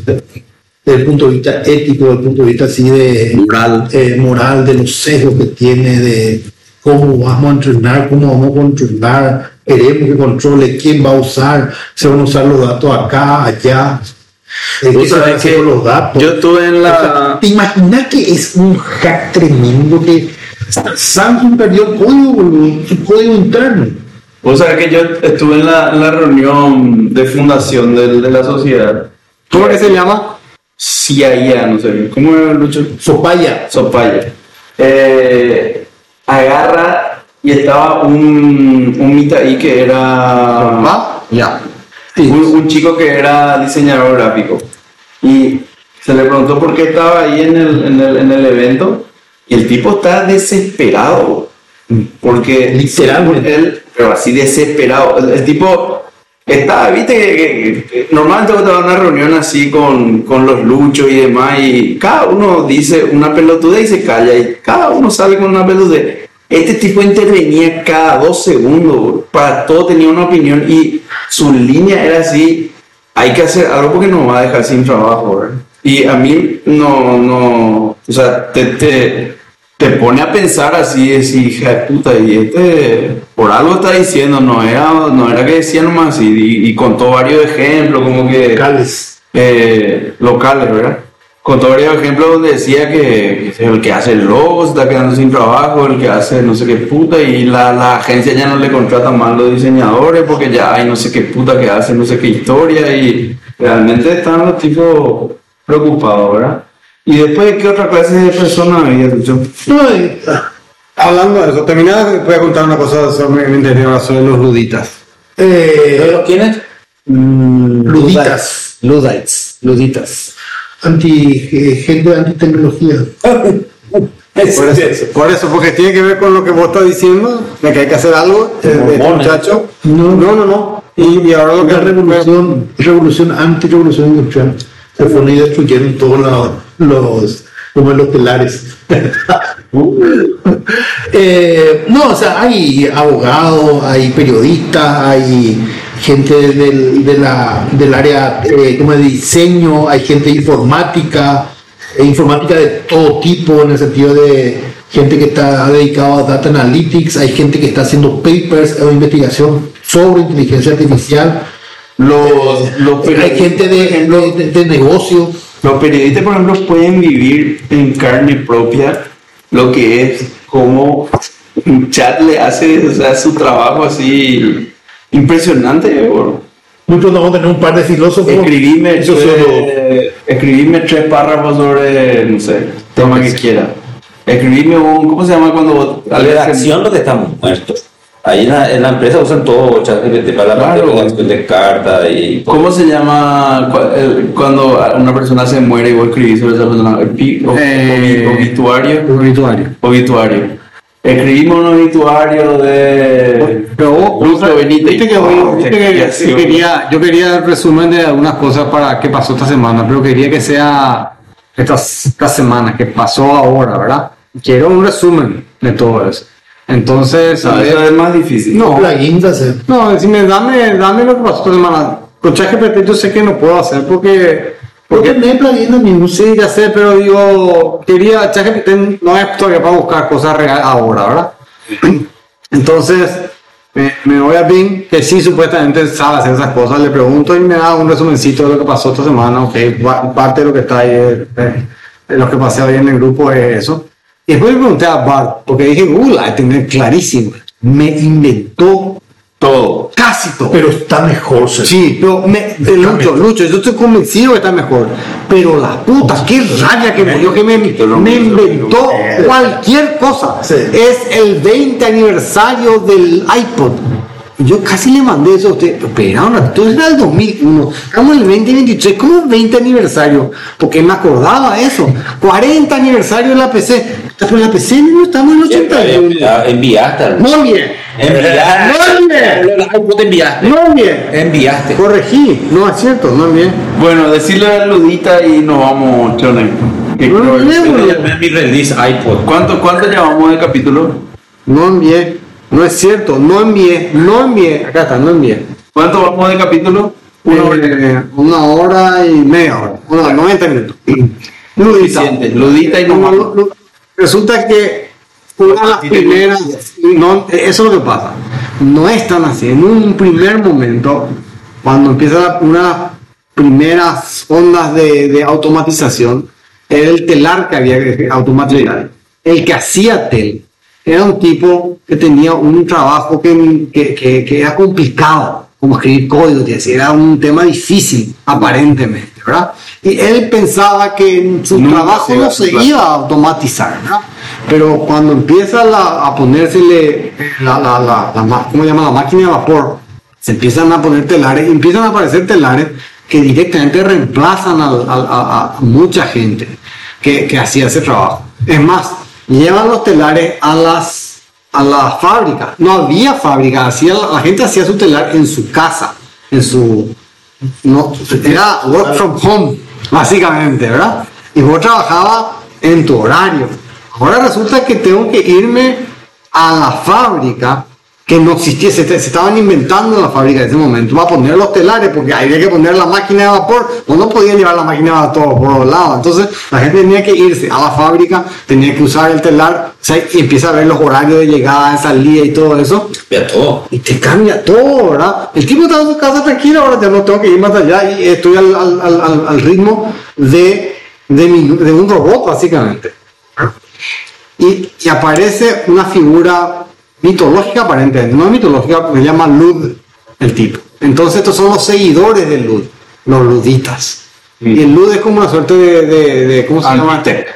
Desde el punto de vista ético, desde el punto de vista así de Moral. eh, moral, de los sesgos que tiene, de cómo vamos a entrenar, cómo vamos a controlar, queremos que controle, quién va a usar, se van a usar los datos acá, allá. eh, Vos ¿Qué se va a sabés hacer que los datos? yo estuve en O la- sea, ¿Te imaginas que es un hack tremendo que Samsung perdió el código, boludo, su código interno? Vos sabés que yo estuve en la, en la reunión de fundación del- de, la sociedad. ¿Cómo que se llama? CIA, no sé, ¿cómo era Lucho? Sopaya. Sopaya. Eh, agarra y estaba un, un mita ahí que era. Ya. un, un chico que era diseñador gráfico y se le preguntó por qué estaba ahí en el, en el, en el evento y el tipo está desesperado porque Literalmente. él pero así desesperado el, el tipo estaba viste que, que- que normalmente cuando a una reunión así con, con los luchos y demás y cada uno dice una pelotudez y se calla y cada uno sale con una pelotudez este tipo intervenía cada dos segundos, para todo tenía una opinión y su línea era así, hay que hacer algo porque nos va a dejar sin trabajo. Y a mí no, no, o sea, te, te pone a pensar así, decir, hija de puta, y este, por algo está diciendo, no era, no era que decía nomás y, y contó varios ejemplos, como que Cales. eh, locales, ¿verdad? Contó varios ejemplos donde decía que, que el que hace el logo se está quedando sin trabajo, el que hace no sé qué puta, y la, la agencia ya no le contrata más los diseñadores porque ya hay no sé qué puta que hace no sé qué historia, y realmente están los tipos preocupados, ¿verdad? Y después, ¿qué otra clase de persona había dicho? No, eh, Hablando de eso, terminada, voy a contar una cosa sobre mi interior sobre los luditas. eh, ¿Quiénes? luditas, Ludites. Luditas. anti, eh, gente antitecnología. [laughs] Por eso, por eso, porque tiene que ver con lo que vos estás diciendo, de que hay que hacer algo, eh, de este Mormones. muchacho. No, no, no, no. Y, y ahora lo que Una revolución, revolución, anti-revolución industrial. Se fueron y destruyeron todos los, los como los telares. [laughs] Eh, no, o sea, hay abogados, hay periodistas, hay gente del, de la, del área eh, como de diseño, hay gente de informática, e informática de todo tipo, en el sentido de gente que está dedicada a data analytics, hay gente que está haciendo papers o investigación sobre inteligencia artificial. Los, los hay gente de, de, de- de negocio. Los periodistas, por ejemplo, pueden vivir en carne propia lo que es como un chat le hace o sea, su trabajo así impresionante. bro. Muy pronto vamos a tener un par de filósofos. Escribime, eh, tres párrafos sobre, no sé, tema que quiera. Escribime un, ¿cómo se llama cuando La redacción donde estamos muertos. Ahí en la, en la empresa usan todo ChatGPT para la parte de Claro. redacción de cartas y ¿Cómo se llama cuando una persona se muere y vos escribís sobre esa persona? Eh, obi- obituario. obituario. Obituario. Escribimos un obituario de. Pero vos, vos Lucio Benítez. que voy- viste que- Ya, sí, que quería, yo quería el resumen de algunas cosas para qué pasó esta semana, pero quería que sea esta, esta semana, que pasó ahora, ¿verdad? Quiero un resumen de todo eso. Entonces, a No, ver- eso es más difícil. no, Plugins de hacer. no, decime, dame, dame lo que pasó esta semana. Con ChatGPT yo sé que no puedo hacer porque, Porque no hay plugins amigos. Sí, ya sé, pero digo, quería, ChatGPT no es todavía para buscar cosas reales ahora, ¿verdad? Entonces, me, me voy a Bing, que sí supuestamente sabe hacer esas cosas, le pregunto y me da un resumencito de lo que pasó esta semana, ok, pa- parte de lo que está ahí, eh, eh, de lo que pasé hoy en el grupo es eso. Y después le pregunté a Bart, porque dije, uh, la tengo clarísimo, me inventó Todo. casi todo. Pero está mejor. Sergio. Sí, pero me, Lucho, Lucho, yo estoy convencido que está mejor. Pero la puta, qué rabia que me dio que me, me inventó cualquier cosa. Sí. Es el 20 aniversario del iPod. Yo casi le mandé eso a usted, pero ahora, entonces era el 2001, estamos en el 2023, ¿cómo 20 aniversario? Porque me acordaba eso, 40 aniversario de la PC, pero la PC no estamos en el 81. Ya Enviaste. No bien, Enviaste. no bien, Los iPod enviaste. no bien. Enviaste. Corregí, no es cierto, no bien. Bueno, decirle a Ludita y nos vamos, Chone. Que No, creo- no, mi release iPod. ¿Cuánto, ¿Cuánto llevamos de capítulo? No envié, no es cierto, no envié, no envié, acá está, no envié. ¿Cuánto vamos de capítulo? Una hora. Eh, una hora y media hora, una, 90 minutos. Ludita. Suficiente. Ludita y No. Resulta que una de las primeras, no, eso es lo que pasa, no es tan así. En un primer momento, cuando empieza una de las primeras ondas de, de automatización, era el telar que había que automatizar. El que hacía tel era un tipo que tenía un trabajo que, que, que- que era complicado, como escribir código, era un tema difícil, aparentemente, ¿verdad? Y él pensaba que su Nunca trabajo no a se iba a automatizar, ¿verdad? Pero cuando empieza la- a ponérsele la, la, la, ¿cómo se llama? la máquina de vapor, se empiezan a poner telares, empiezan a aparecer telares que directamente reemplazan al- al- a, a mucha gente que, que hacía ese trabajo. Es más, llevan los telares a las a la fábrica. No había fábrica, hacía, la gente hacía su telar en su casa, en su no, era work from home, básicamente, ¿verdad? Y vos trabajabas en tu horario. Ahora resulta que tengo que irme a la fábrica que no existía, se, estaban inventando en la fábrica en ese momento, va a poner los telares, porque había que poner la máquina de vapor, o no podía llevar la máquina de vapor por los lados. Entonces la gente tenía que irse a la fábrica, tenía que usar el telar, o sea, y empieza a ver los horarios de llegada, de salida y todo eso Ya todo. y te cambia todo, ¿verdad? El tipo está en su casa tranquilo, ahora ya no tengo que ir más allá y estoy al, al- al- al- al ritmo de, de, mi- de un robot, básicamente. Y, y aparece una figura mitológica, aparentemente, no es mitológica, se llama Lud, el tipo. Entonces, estos son los seguidores de Lud, los luditas. Y el Lud es como una suerte de, de, de- ¿cómo se llama? Antitech.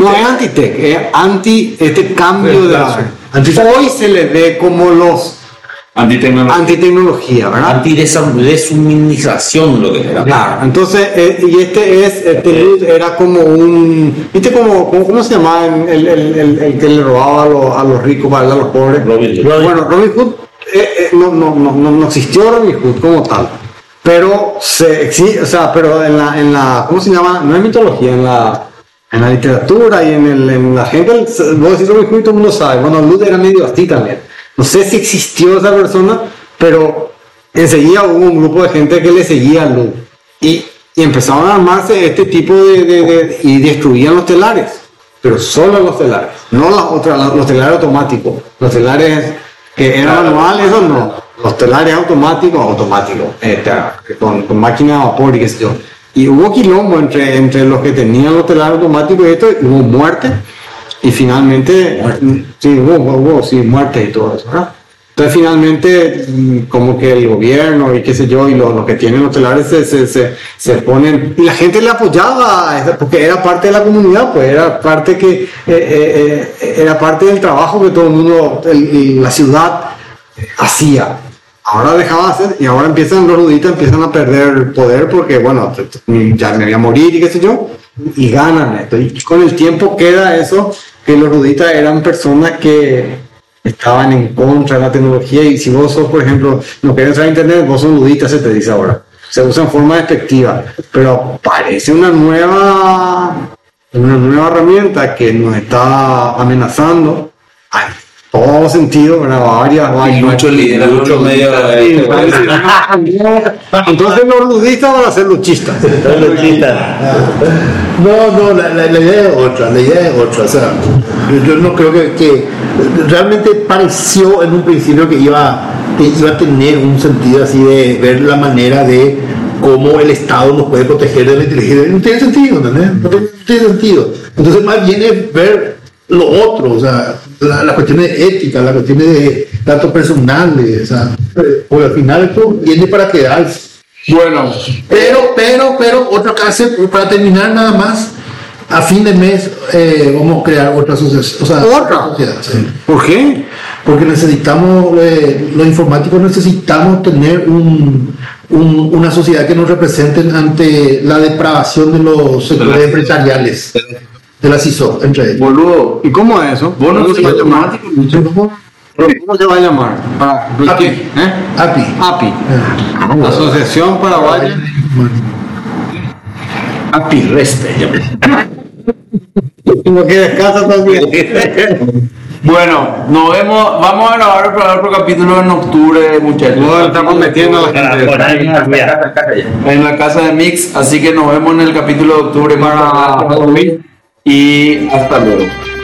No es antitech, es anti este cambio de la... Antitech. Hoy se le ve como los Antitecnología. antitecnología, ¿verdad? Anti-deshumanización lo que era. Claro, entonces, eh, y este es, este Luz era como un, ¿viste cómo, cómo, cómo se llamaba el, el, el, el- que le robaba a los, a los ricos para darle a los pobres? Robin Hood. Bueno, Robin Hood eh, eh, no, no, no, no, no existió Robin Hood como tal, pero se exi- o sea, pero en la, en la, ¿cómo se llama? No en mitología, en la, en la literatura y en, el, en la gente, vos decís Robin Hood y todo el mundo sabe, bueno, Luz era medio así también. No sé si existió esa persona, pero enseguida hubo un grupo de gente que le seguía a Luz y, y empezaron a armarse este tipo de, de- de- y destruían los telares, pero solo los telares, no las otras, los telares automáticos, los telares que eran manuales, esos no, los telares automáticos, automáticos, este, con, con máquina de vapor y qué sé yo. Y hubo quilombo entre, entre los que tenían los telares automáticos y esto, y hubo muerte, y finalmente, sí, hubo, hubo sí, muerte y todo eso, ¿verdad? Entonces finalmente mm, como que el gobierno y qué sé yo y los, los que tienen los telares se, se, se, se ponen y la gente le apoyaba porque era parte de la comunidad pues era parte que eh, eh, eh, era parte del trabajo que todo el mundo el- la ciudad hacía ahora dejaba de hacer y ahora empiezan los ruditas empiezan a perder poder porque bueno ya me voy a morir y qué sé yo y ganan esto y con el tiempo queda eso que los ruditas eran personas que estaban en contra de la tecnología y si vos sos, por ejemplo, no querés entrar internet, vos sos ludita, se te dice ahora. Se usa en forma despectiva, pero parece una nueva, una nueva herramienta que nos está amenazando en todo sentido, ¿verdad? Varias, Y varias. muchos líderes. Mucho medio Sí, de [laughs] Entonces los ludistas van a ser luchistas. [laughs] Los luchistas. No, no, la, la- la idea es otra, la idea es otra. O sea, yo, yo no creo que, que realmente pareció en un principio que iba, que iba a tener un sentido así de ver la manera de cómo el Estado nos puede proteger de la inteligencia. No tiene sentido, ¿entendés? No tiene, no tiene sentido. Entonces, más bien es ver lo otro, o sea, la- las cuestiones de ética, las cuestiones de datos personales, o sea, porque al final esto viene para quedarse. Bueno, Pero, pero, pero, otra clase, para terminar nada más, a fin de mes eh, vamos a crear otra asociación. O sea, ¿Otra? sociedad, sí. ¿Por qué? porque necesitamos, eh, los informáticos necesitamos tener un, un- una sociedad que nos represente ante la depravación de los sectores empresariales, de la CISO, entre ellos. Boludo, ¿Y cómo es eso? vos no ¿Cómo sos se va a llamar? automático. ¿Cómo se va a llamar? Para API. ¿Eh? API. API. Asociación Paraguaya. API Reste. Lo [laughs] que descansa también. Bueno, nos vemos, vamos a grabar el programa por capítulo en octubre, muchachos. No, estamos metiendo la Para gente. en la casa de Mix, así que nos vemos en el capítulo de octubre Para dormir. Y hasta luego.